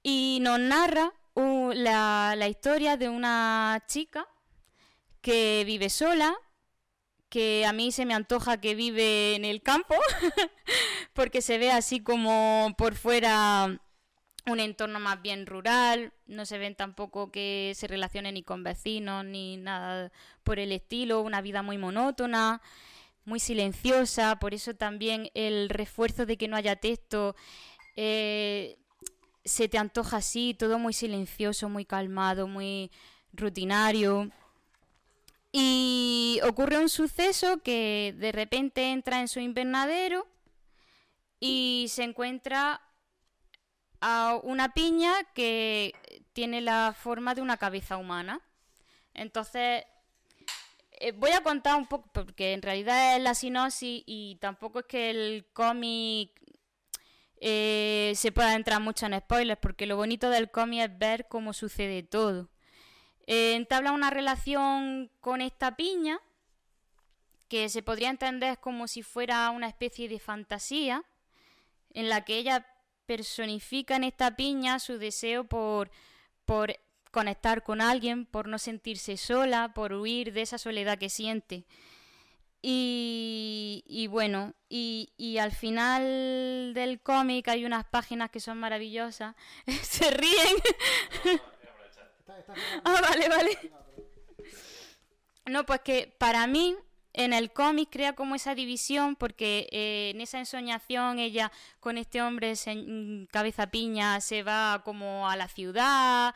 y nos narra la, la historia de una chica que vive sola, que a mí se me antoja que vive en el campo, *laughs* porque se ve así como por fuera un entorno más bien rural, no se ven tampoco que se relacione ni con vecinos ni nada por el estilo, una vida muy monótona, muy silenciosa, por eso también el refuerzo de que no haya texto eh, se te antoja así, todo muy silencioso, muy calmado, muy rutinario. Y ocurre un suceso que de repente entra en su invernadero y se encuentra a una piña que tiene la forma de una cabeza humana. Entonces, eh, voy a contar un poco, porque en realidad es la sinopsis y tampoco es que el cómic eh, se pueda entrar mucho en spoilers, porque lo bonito del cómic es ver cómo sucede todo. Eh, entabla una relación con esta piña que se podría entender como si fuera una especie de fantasía en la que ella personifica en esta piña su deseo por, por conectar con alguien, por no sentirse sola, por huir de esa soledad que siente. Y, y bueno, y, y al final del cómic hay unas páginas que son maravillosas. *laughs* Se ríen. ah, vale, vale. No, pues que para mí en el cómic crea como esa división porque eh, en esa ensoñación ella con este hombre se- cabeza piña se va como a la ciudad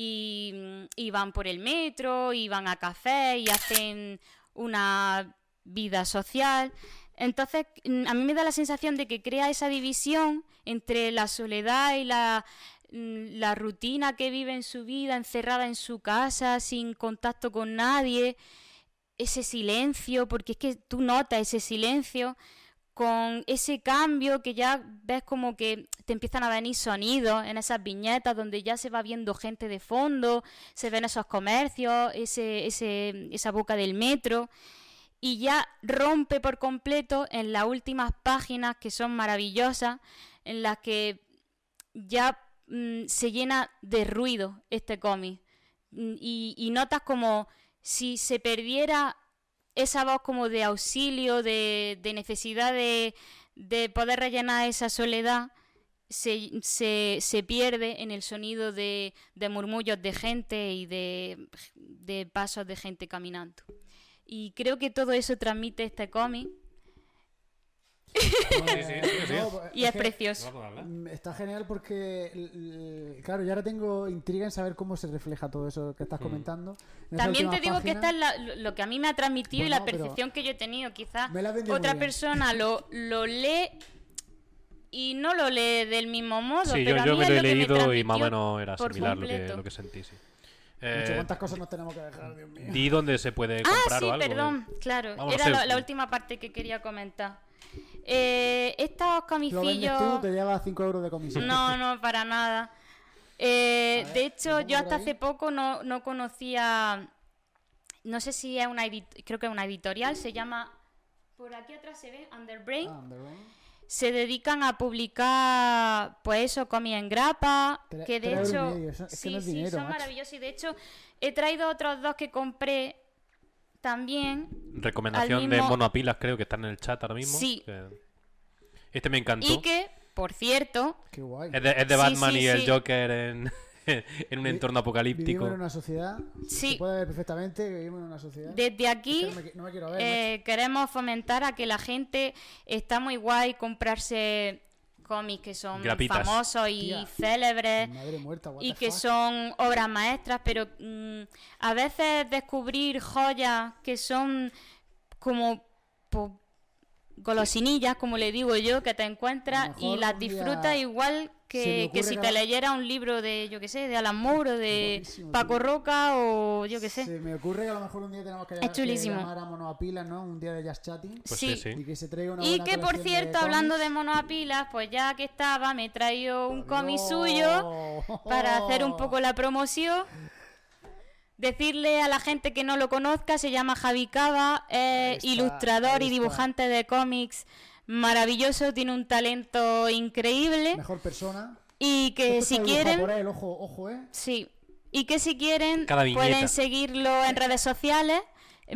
y, van por el metro y van a café y hacen una vida social. Entonces, mm, a mí me da la sensación de que crea esa división entre la soledad y mm, la rutina que vive en su vida, encerrada en su casa, sin contacto con nadie, ese silencio, porque es que tú notas ese silencio con ese cambio que ya ves como que te empiezan a venir sonidos en esas viñetas donde ya se va viendo gente de fondo, se ven esos comercios, ese, esa boca del metro y ya rompe por completo en las últimas páginas que son maravillosas, en las que ya mm, se llena de ruido este cómic. Mm, Y, y notas como si se perdiera esa voz como de auxilio, de, necesidad de, de poder rellenar esa soledad, se, se, se pierde en el sonido de, murmullos de gente y de, pasos de gente caminando. Y creo que todo eso transmite este cómic sí, sí, *laughs* sí. no, pues, y es que, precioso. ¿Vamos a hablar? mm, Está genial porque, claro, yo ahora tengo intriga en saber cómo se refleja todo eso que estás Mm. comentando. También te digo que página, esta es la- lo que a mí me ha transmitido y la Bueno, percepción que yo he tenido. Quizás otra persona lo, lo lee y no lo lee del mismo modo. Sí, pero yo, a yo me lo he que leído y más o menos era similar lo que, lo que sentí, sí. Eh, ¿Cuántas cosas nos tenemos que dejar, Dios mío? ¿Di dónde se puede Ah, comprar sí, o algo? perdón, claro. Vamos Era la, la última parte que quería comentar. Eh, estos Lo comicillos... tú, te llevas 5 euros de comisión. No, no, para nada. Eh, ver, de hecho, ¿lo yo hasta hace poco no, no conocía. No sé si es una creo que es una editorial, se llama. Por aquí atrás se ve Underbrain. Ah, Underground. Se dedican a publicar, pues eso, cómics en grapa. Tre- que de hecho. eso- es que sí, no es sí, dinero, son macho. maravillosos. Y de hecho, he traído otros dos que compré también. Recomendación de Monopilas, creo que están en el chat ahora mismo. Sí. que- Este me encantó. Y que, por cierto, Qué guay. Es de, es de Sí, Batman sí, y el sí. Joker en, *laughs* en un Vi- entorno apocalíptico. Vivimos en una sociedad. Sí. Se puede ver perfectamente que vivimos en una sociedad. desde Es aquí. que no, me, no me quiero ver. Eh, queremos fomentar a que la gente está muy guay comprarse cómics que son Grapitas. famosos y Tía. célebres muerta, y que fuck. son obras maestras, pero mm, a veces descubrir joyas que son como po- golosinillas, como le digo yo, que te encuentras y las un día disfrutas igual que, que si te leyera un libro de, yo qué sé, de Alan Moore o de Paco tío. Roca o yo qué sé. Se me ocurre que a lo mejor un día tenemos que, Es chulísimo. que llamar a Monoapilas, ¿no? Un día de Just Chatting. Pues Sí. sí, sí. Y que se traiga una Y buena que por cierto, de hablando de cómics. monoapilas, pues ya que estaba, me he traído un cómic suyo para hacer un poco la promoción. Decirle a la gente que no lo conozca, se llama Javi Cava, está, ilustrador y dibujante de cómics maravilloso, tiene un talento increíble Mejor persona. y que Esto si quieren, por él, ojo, ojo, ¿eh? sí, y que si quieren pueden seguirlo en redes sociales.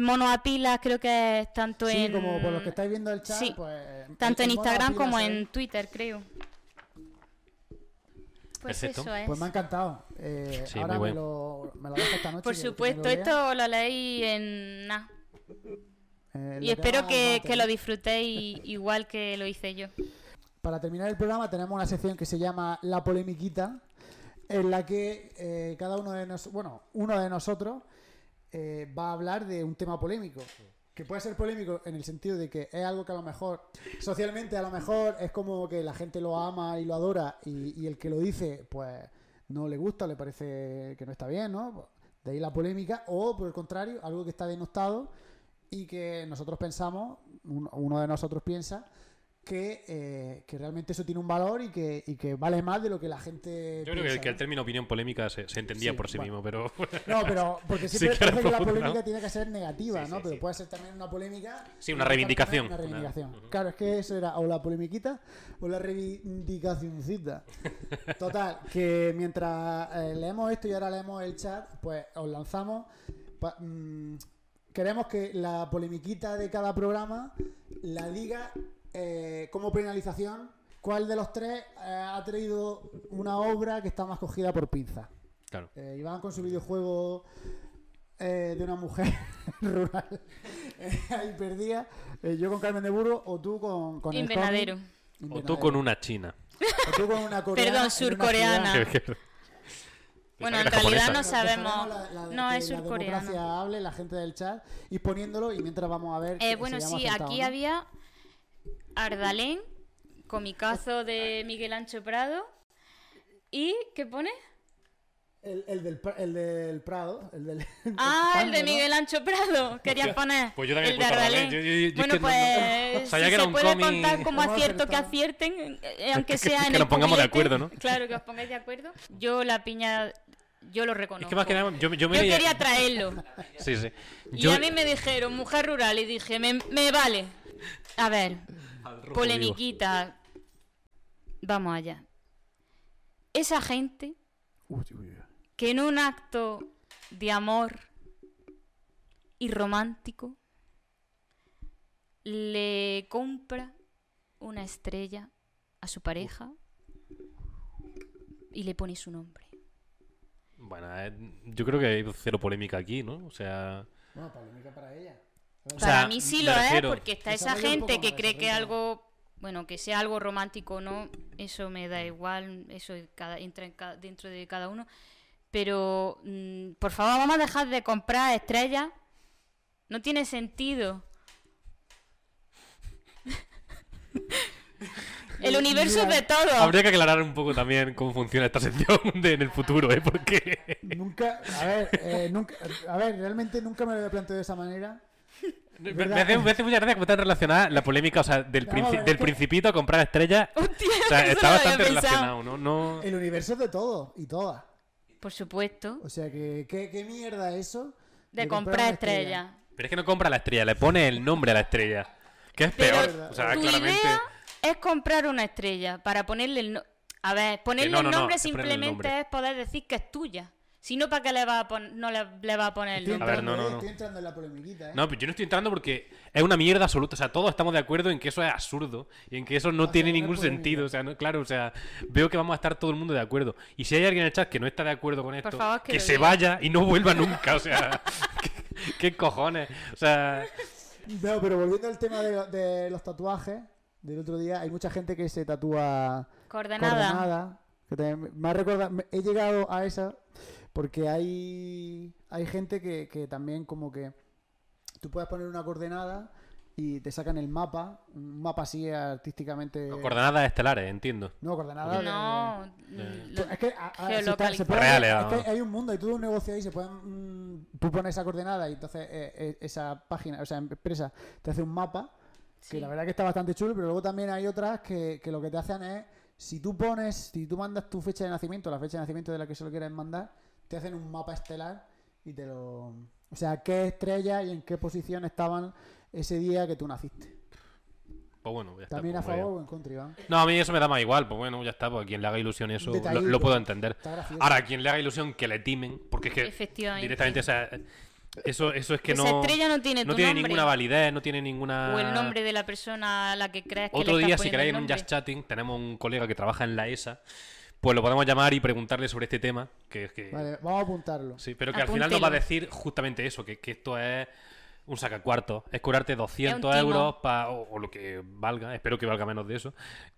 Monoapilas creo que es tanto Sí, en como por los que estáis viendo el chat, Sí. pues... tanto en Instagram como en Twitter, creo. Pues Perfecto. eso es. Pues me ha encantado. Eh, Sí, ahora muy me, lo, me lo dejo esta noche. Por supuesto, lo esto lo leí en. Eh, Y espero que, lo disfrutéis igual que lo hice yo. Para terminar el programa tenemos una sección que se llama La Polemiquita, en la que eh, cada uno de nosotros, bueno, uno de nosotros eh, va a hablar de un tema polémico. Que puede ser polémico en el sentido de que es algo que a lo mejor, socialmente a lo mejor es como que la gente lo ama y lo adora y, y el que lo dice, pues no le gusta, le parece que no está bien, ¿no? De ahí la polémica. O por el contrario, algo que está denostado y que nosotros pensamos, uno, de nosotros piensa, que, eh, que realmente eso tiene un valor y que, y que vale más de lo que la gente. Yo creo que, el ¿no? término opinión polémica se, se entendía Sí, por sí bueno. mismo, pero No, pero *laughs* porque Sí, siempre claro, parece que la polémica ¿no? tiene que ser negativa, Sí, ¿no? sí, pero sí. puede ser también una polémica. Sí, una reivindicación. Una. Claro, es que eso era o la polemiquita o la reivindicacioncita. *laughs* Total, que mientras eh, leemos esto y ahora leemos el chat, pues os lanzamos. pa- mm, queremos que la polemiquita de cada programa la diga eh, como penalización. ¿Cuál de los tres eh, ha traído una obra que está más cogida por pinza? claro. Eh, Iván con su videojuego eh, de una mujer *laughs* rural eh, ahí perdida. Eh, yo con Carmen de Burgos o tú con, con el Invernadero. O tú con una china. O tú con una *laughs* coreana. Perdón, surcoreana. Bueno, en que realidad japonesa. no Pues sabemos. dejaremos la- la- No, que es democracia hable, la gente del chat, y poniéndolo y mientras vamos a ver. Eh, que- bueno, sí, aquí ¿no? había Ardalén, comicazo de Miguel Ancho Prado. ¿Y qué pone? El, el del, el del Prado. El del, *laughs* Ah, el de ¿no? Miguel Ancho Prado. Querías poner. Pues yo también el de Ardalén. Ardalén. Yo- yo- yo es bueno, que no- pues. *laughs* no- si que se puede contar *laughs* como acierto que acierten, eh, aunque sea que en nos el pongamos de acuerdo, ¿no? Claro, que os pongáis de acuerdo. Yo la piña. Yo lo reconozco. Es que más que nada, yo, yo me Yo leía- quería traerlo. *laughs* Sí, sí. Y a mí me dijeron mujer rural y dije, me, me vale. A ver, polemiquita. Vamos allá. Esa gente Uy, uy, uy. que en un acto de amor y romántico le compra una estrella a su pareja y le pone su nombre. Bueno, eh, yo creo que hay cero polémica aquí, ¿no? O sea, Bueno, polémica para ella. O Para sea, mí sí me lo refiero- es, porque está esa gente que cree que algo, bueno, que sea algo romántico o no, eso me da igual, eso cada, entra en dentro de cada uno. Pero, mm, por favor, vamos a dejar de comprar estrellas. No tiene sentido. *laughs* El universo Mira, es de todo. habría que aclarar un poco también cómo funciona esta sección *laughs* de- en el futuro, ¿eh? Porque... Nunca, a ver, eh, nunca, a ver, realmente nunca me lo había planteado de esa manera. Me, hace, me hace mucha gracia cómo está relacionada la polémica, o sea, del, princi- del principito a comprar estrellas. *laughs* Hostia, O sea, está bastante relacionado, ¿no? no... El universo es de todo y todas. Por supuesto, O sea, que ¿qué, qué mierda eso? de, comprar estrella? Pero es que no compra la estrella, le pone el nombre a la estrella. Que es Pero peor. O sea, claramente. idea es comprar una estrella para ponerle el no- A ver, ponerle no, no, el no, nombre el simplemente nombre. es poder decir que es tuya. Si no, ¿para qué le va a pon- no le, le va a poner el Estoy nombre? A ver, no, no, no. Estoy entrando en la polemiquita, ¿eh? No, pero yo no estoy entrando porque es una mierda absoluta. O sea, todos estamos de acuerdo en que eso es absurdo y en que eso no O sea, tiene no ningún sentido. O sea, no- claro, o sea, veo que vamos a estar todo el mundo de acuerdo. Y si hay alguien en el chat que no está de acuerdo con esto, favor, que se diga. vaya y no vuelva nunca. O sea, *laughs* ¿qué, qué cojones? O sea, No, pero volviendo al tema de, de los tatuajes del otro día, hay mucha gente que se tatúa Coordenada. coordenada. Que también me ha recordado, me- he llegado a esa porque hay, hay gente que, que también como que tú puedes poner una coordenada y te sacan el mapa, un mapa así artísticamente. Coordenadas estelares, entiendo. No, coordenadas. de- No, lo- Es que, a- a- se, Geolocalización. está- se puede- Reales, es vamos. que hay un mundo, hay todo un negocio ahí, se pueden, mm, tú pones esa coordenada y entonces eh, eh, esa página, o sea, empresa te hace un mapa, que Sí. la verdad que está bastante chulo, pero luego también hay otras que, que lo que te hacen es, si tú pones, si tú mandas tu fecha de nacimiento, la fecha de nacimiento de la que se lo quieres mandar, te hacen un mapa estelar y te lo... O sea, qué estrellas y en qué posición estaban ese día que tú naciste. Pues bueno, ya está. También a pues, favor vaya. o en contra, Iván. No, a mí eso me da más igual. Pues bueno, ya está. Pues a quien le haga ilusión eso, lo, puedo entender. Está. Ahora, a quien le haga ilusión que le timen, porque es que directamente, o sea, eso, eso es que Esa no, estrella no tiene no tu tiene nombre. ninguna validez, no tiene ninguna... O el nombre de la persona a la que crees que Otro le día, si queréis, en un. Just Chatting, tenemos un colega que trabaja en la ESA, pues lo podemos llamar y preguntarle sobre este tema, que. Vale, vamos a apuntarlo. Sí, pero que al final nos va a decir justamente eso, que, que esto es un sacacuarto. Es cobrarte 200 timo. euros pa- o, o lo que valga, espero que valga menos de eso,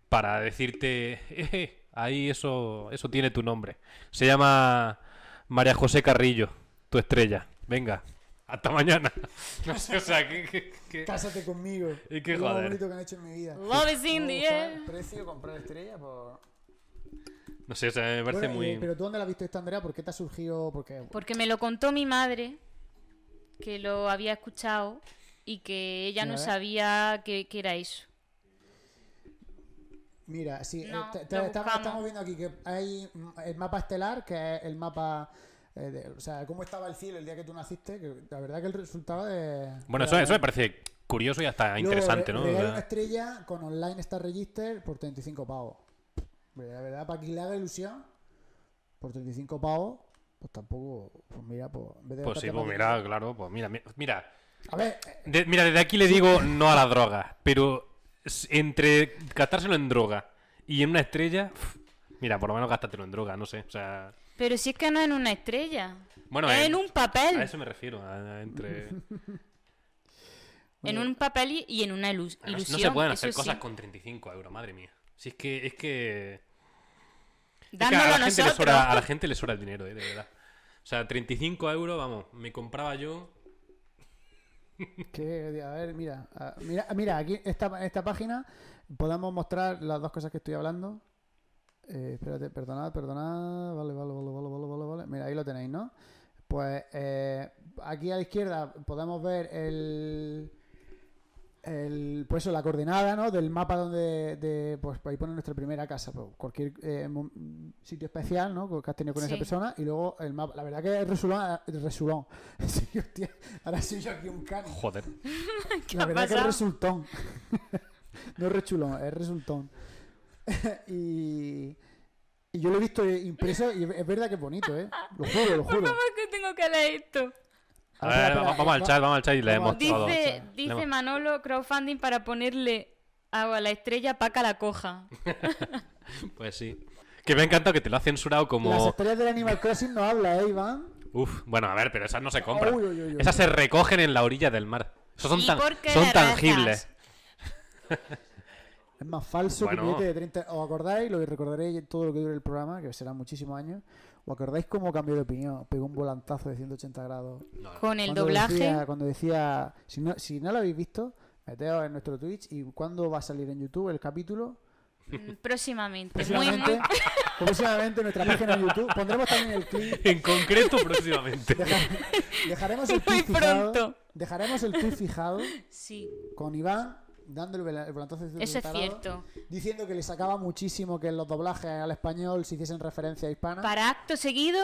para decirte, "Eh, ahí eso, eso tiene tu nombre. Se llama María José Carrillo, tu estrella. Venga, hasta mañana. *laughs* No sé, o sea, que... que- que- Cásate conmigo. *laughs* Y qué Es lo más joder. bonito que han hecho en mi vida. Love is in ¿Cómo the air. el precio comprar estrella por... No sé, o sea, me parece Bueno, muy... eh, pero tú dónde la has visto esta, Andrea? ¿Por qué te ha surgido? Porque Porque me lo contó mi madre, que lo había escuchado y que ella no sabía que, que era eso. Mira, sí, eh, No, te- te- lo estamos, buscamos. estamos viendo aquí que hay mm, el mapa estelar, que es el mapa, eh, de- o sea, cómo estaba el cielo el día que tú naciste, que la verdad que el resultado de... Bueno, eso, eso me parece curioso y hasta interesante, ¿no? Regala una estrella con Online Star Register por 35 pavos. La verdad, para quien le haga ilusión, por 35 pavos, pues tampoco, pues mira, pues en vez de Pues sí, pues mira, claro, pues mira, mi- mira, A ver, de- mira, desde aquí le digo no a la droga, pero entre gastárselo en droga y en una estrella, mira, por lo menos gástatelo en droga, no sé, o sea, Pero si es que no en una estrella. bueno, es en- en un papel. a eso me refiero, a- a entre *laughs* En un papel y, y en una ilus- no, no ilusión. se pueden hacer sí. cosas con 35 euros, madre mía. Si es que es que, es a la gente sobra, a la gente le sobra el dinero, eh, de verdad. O sea, 35 euros, vamos, me compraba yo Que, a ver, mira, mira, mira, aquí esta, en esta página podemos mostrar las dos cosas que estoy hablando. Eh, espérate, perdonad, perdonad. Vale, vale, vale, vale, vale, vale, vale. Mira, ahí lo tenéis, ¿no? Pues eh, aquí a la izquierda podemos ver el, el pues eso, la coordenada, ¿no? Del mapa donde de, pues ahí pone nuestra primera casa, pues, cualquier eh, sitio especial, ¿no? Que has tenido con esa persona y luego el mapa. La verdad que es resulón, es resulón. *laughs* Sí, hostia, ahora soy yo aquí un cani. Joder. ¿Qué La verdad que es resultón. *laughs* no es rechulón, es resultón. *laughs* y, y yo lo he visto impreso y es verdad que es bonito, ¿eh? Lo juro, lo Por juro. favor, que tengo que leer esto. A ver, vamos, vamos al chat, vamos al chat y leemos al todo. Dice, dice Leemos. Manolo crowdfunding para ponerle a la estrella para que la coja. *laughs* Pues sí. Que me ha encantado que te lo ha censurado Las como... estrellas del Animal Crossing no habla, ¿eh, Iván? Uf, bueno, a ver, pero esas no se compran. Uy, uy, uy, uy. Esas se recogen en la orilla del mar. Esos son, ¿Y tan, por qué son le tangibles. *laughs* Es más falso que Bueno. un billete de 30. ¿Os acordáis? Lo que recordaréis todo lo que dure el programa, que serán muchísimos años. ¿Os acordáis cómo cambió de opinión? Pegó un volantazo de 180 grados. No, no. Con el Cuando doblaje. Decía, cuando decía, si no, si no lo habéis visto, meteos en nuestro Twitch y cuándo va a salir en YouTube el capítulo. mm, Próximamente. Muy, Próximamente, muy... *laughs* próximamente en nuestra página de YouTube. Pondremos también el clip. *laughs* En concreto, próximamente. deja- dejaremos el Muy tweet fijado. pronto. Dejaremos el tweet fijado Sí, con Iván dando el, volantazo de eso es 180 grados, cierto. Diciendo que le sacaba muchísimo que en los doblajes al español se hiciesen referencia a hispana. Para acto seguido,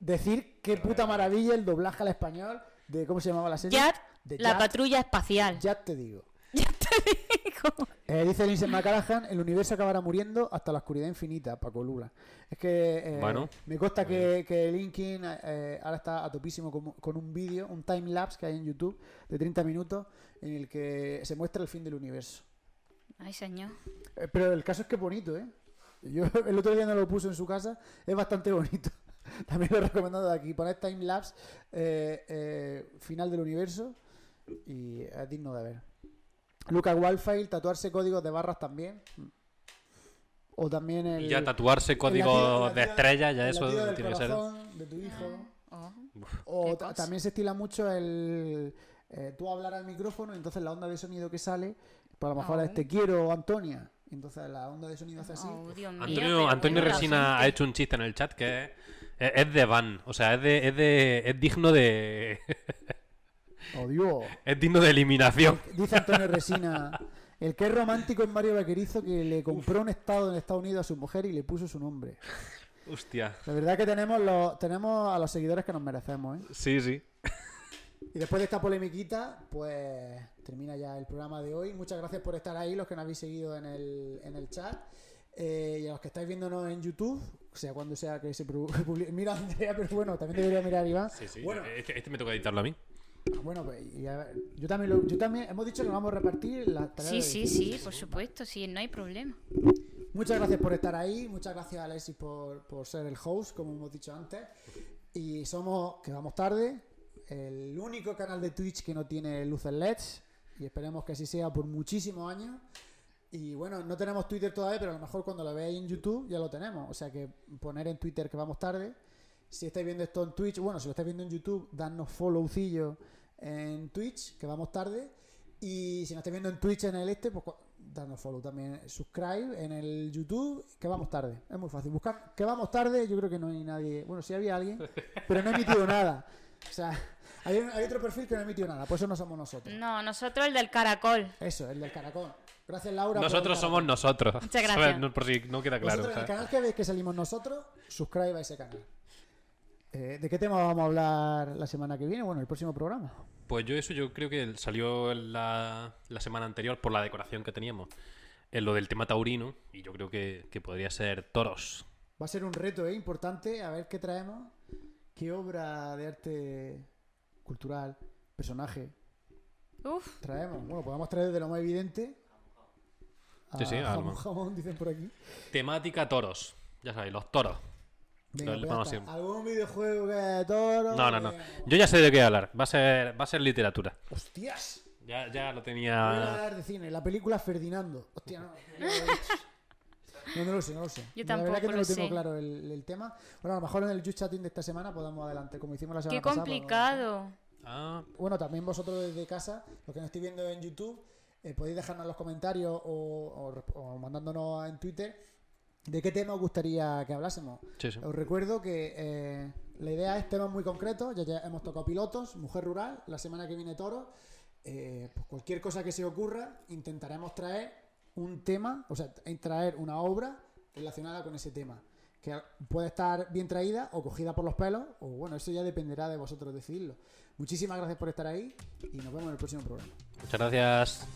Decir qué puta maravilla el doblaje al español de cómo se llamaba la serie. ya De la patrulla espacial. Ya te digo. *laughs* Ya te digo. Eh, dice Lindsay McCallaghan, el universo acabará muriendo hasta la oscuridad infinita, Paco Lula. Es que eh, Bueno, me consta que, que Linkin eh, ahora está a topísimo con, con un vídeo, un time lapse que hay en YouTube de 30 minutos en el que se muestra el fin del universo. Ay, señor. Eh, pero el caso es que es bonito, ¿eh? Yo *laughs* el otro día no lo puso en su casa, es bastante bonito. *laughs* También lo he recomendado de aquí. Poner time lapse eh, eh, final del universo y es digno de ver. Lucas Wildfire, tatuarse códigos de barras también. O también el. Y ya tatuarse el código latido- el de estrella, ya eso tiene que ser. corazón de tu hijo. Oh, O también se estila mucho el, eh, tú hablar al micrófono, y entonces la onda de sonido que sale, pues a lo mejor Oh. es te quiero, Antonia. Entonces la onda de sonido hace así. Oh, Antonio, Antonio Resina ha hecho un chiste en el chat que es, es- es de van. O sea, es, de, es, de, es digno de. ¡Oh, Dios! *laughs* es digno de eliminación. Dice Antonio Resina, el que es romántico es Mario Vaquerizo que le compró un estado en Estados Unidos a su mujer y le puso su nombre. Hostia. La verdad que tenemos, los, tenemos a los seguidores que nos merecemos, ¿eh? Sí, sí. Y después de esta polemiquita, pues termina ya el programa de hoy. Muchas gracias por estar ahí, los que nos habéis seguido en el, en el chat. Eh, y a los que estáis viéndonos en YouTube, sea cuando sea que se pu- *laughs* publique. Mira, Andrea, pero bueno, también debería mirar Iván. Sí, sí. Bueno, Este, este me toca editarlo a mí. bueno pues y a ver, yo también, lo- yo también hemos dicho que nos vamos a repartir las tareas. Sí, de sí, sí, por supuesto, sí, no hay problema. Muchas gracias por estar ahí, muchas gracias Alexis por, por ser el host, como hemos dicho antes. Y somos, que vamos tarde, el único canal de Twitch que no tiene luces LEDs. Y esperemos que así sea por muchísimos años. Y bueno, no tenemos Twitter todavía, pero a lo mejor cuando lo veáis en YouTube ya lo tenemos. O sea que poner en Twitter que vamos tarde. Si estáis viendo esto en Twitch, bueno, si lo estáis viendo en YouTube, danos followcillo en Twitch, que vamos tarde. Y si nos estáis viendo en Twitch en el este, pues danos follow también. Subscribe en el YouTube, que vamos tarde. Es muy fácil. Buscar que vamos tarde, yo creo que no hay nadie. Bueno, sí había alguien, pero no ha emitido nada. O sea, hay, otro perfil que no ha emitido nada, por eso no somos nosotros. No, nosotros el del caracol. Eso, el del caracol. Gracias, Laura. Nosotros somos nosotros. Muchas gracias. ¿Sabes? No, por si no queda claro. Vosotros en el canal que veis que salimos nosotros, suscriba a ese canal. Eh, ¿De qué tema vamos a hablar la semana que viene? Bueno, el próximo programa. Pues yo eso yo creo que salió la, la semana anterior por la decoración que teníamos. En lo del tema taurino. Y yo creo que, que podría ser toros. Va a ser un reto ¿eh? importante a ver qué traemos, qué obra de arte cultural, personaje Uf, traemos. Bueno, podemos traer de lo más evidente. a Sí, sí, jamón, jamón, dicen por aquí. Temática toros. Ya sabéis, los toros. Venga, Lo- pues. ¿Algún videojuego que de toro? No, no, no. Yo ya sé de qué hablar. Va a ser, va a ser literatura. ¡Hostias! Ya, ya lo Voy a tenía. hablar de cine, la película Ferdinando. Hostia, no. No. No, lo sé, no lo sé. Yo La verdad que tampoco no lo lo tengo sé. claro el, el tema. Bueno, a lo mejor en el Just Chatting de esta semana podemos adelantar, como hicimos la semana qué pasada. podemos complicado. Ah, Bueno, también vosotros desde casa, los que nos estéis viendo en YouTube, eh, podéis dejarnos en los comentarios o, o rep- o mandándonos en Twitter de qué tema os gustaría que hablásemos. sí, sí. Os recuerdo que eh, la idea es temas muy concretos, ya, ya hemos tocado pilotos, mujer rural, la semana que viene toro. Eh, pues cualquier cosa que se ocurra, intentaremos traer un tema, o sea, traer una obra relacionada con ese tema. Que puede estar bien traída o cogida por los pelos, o bueno, eso ya dependerá de vosotros decidirlo. Muchísimas gracias por estar ahí y nos vemos en el próximo programa. Muchas gracias.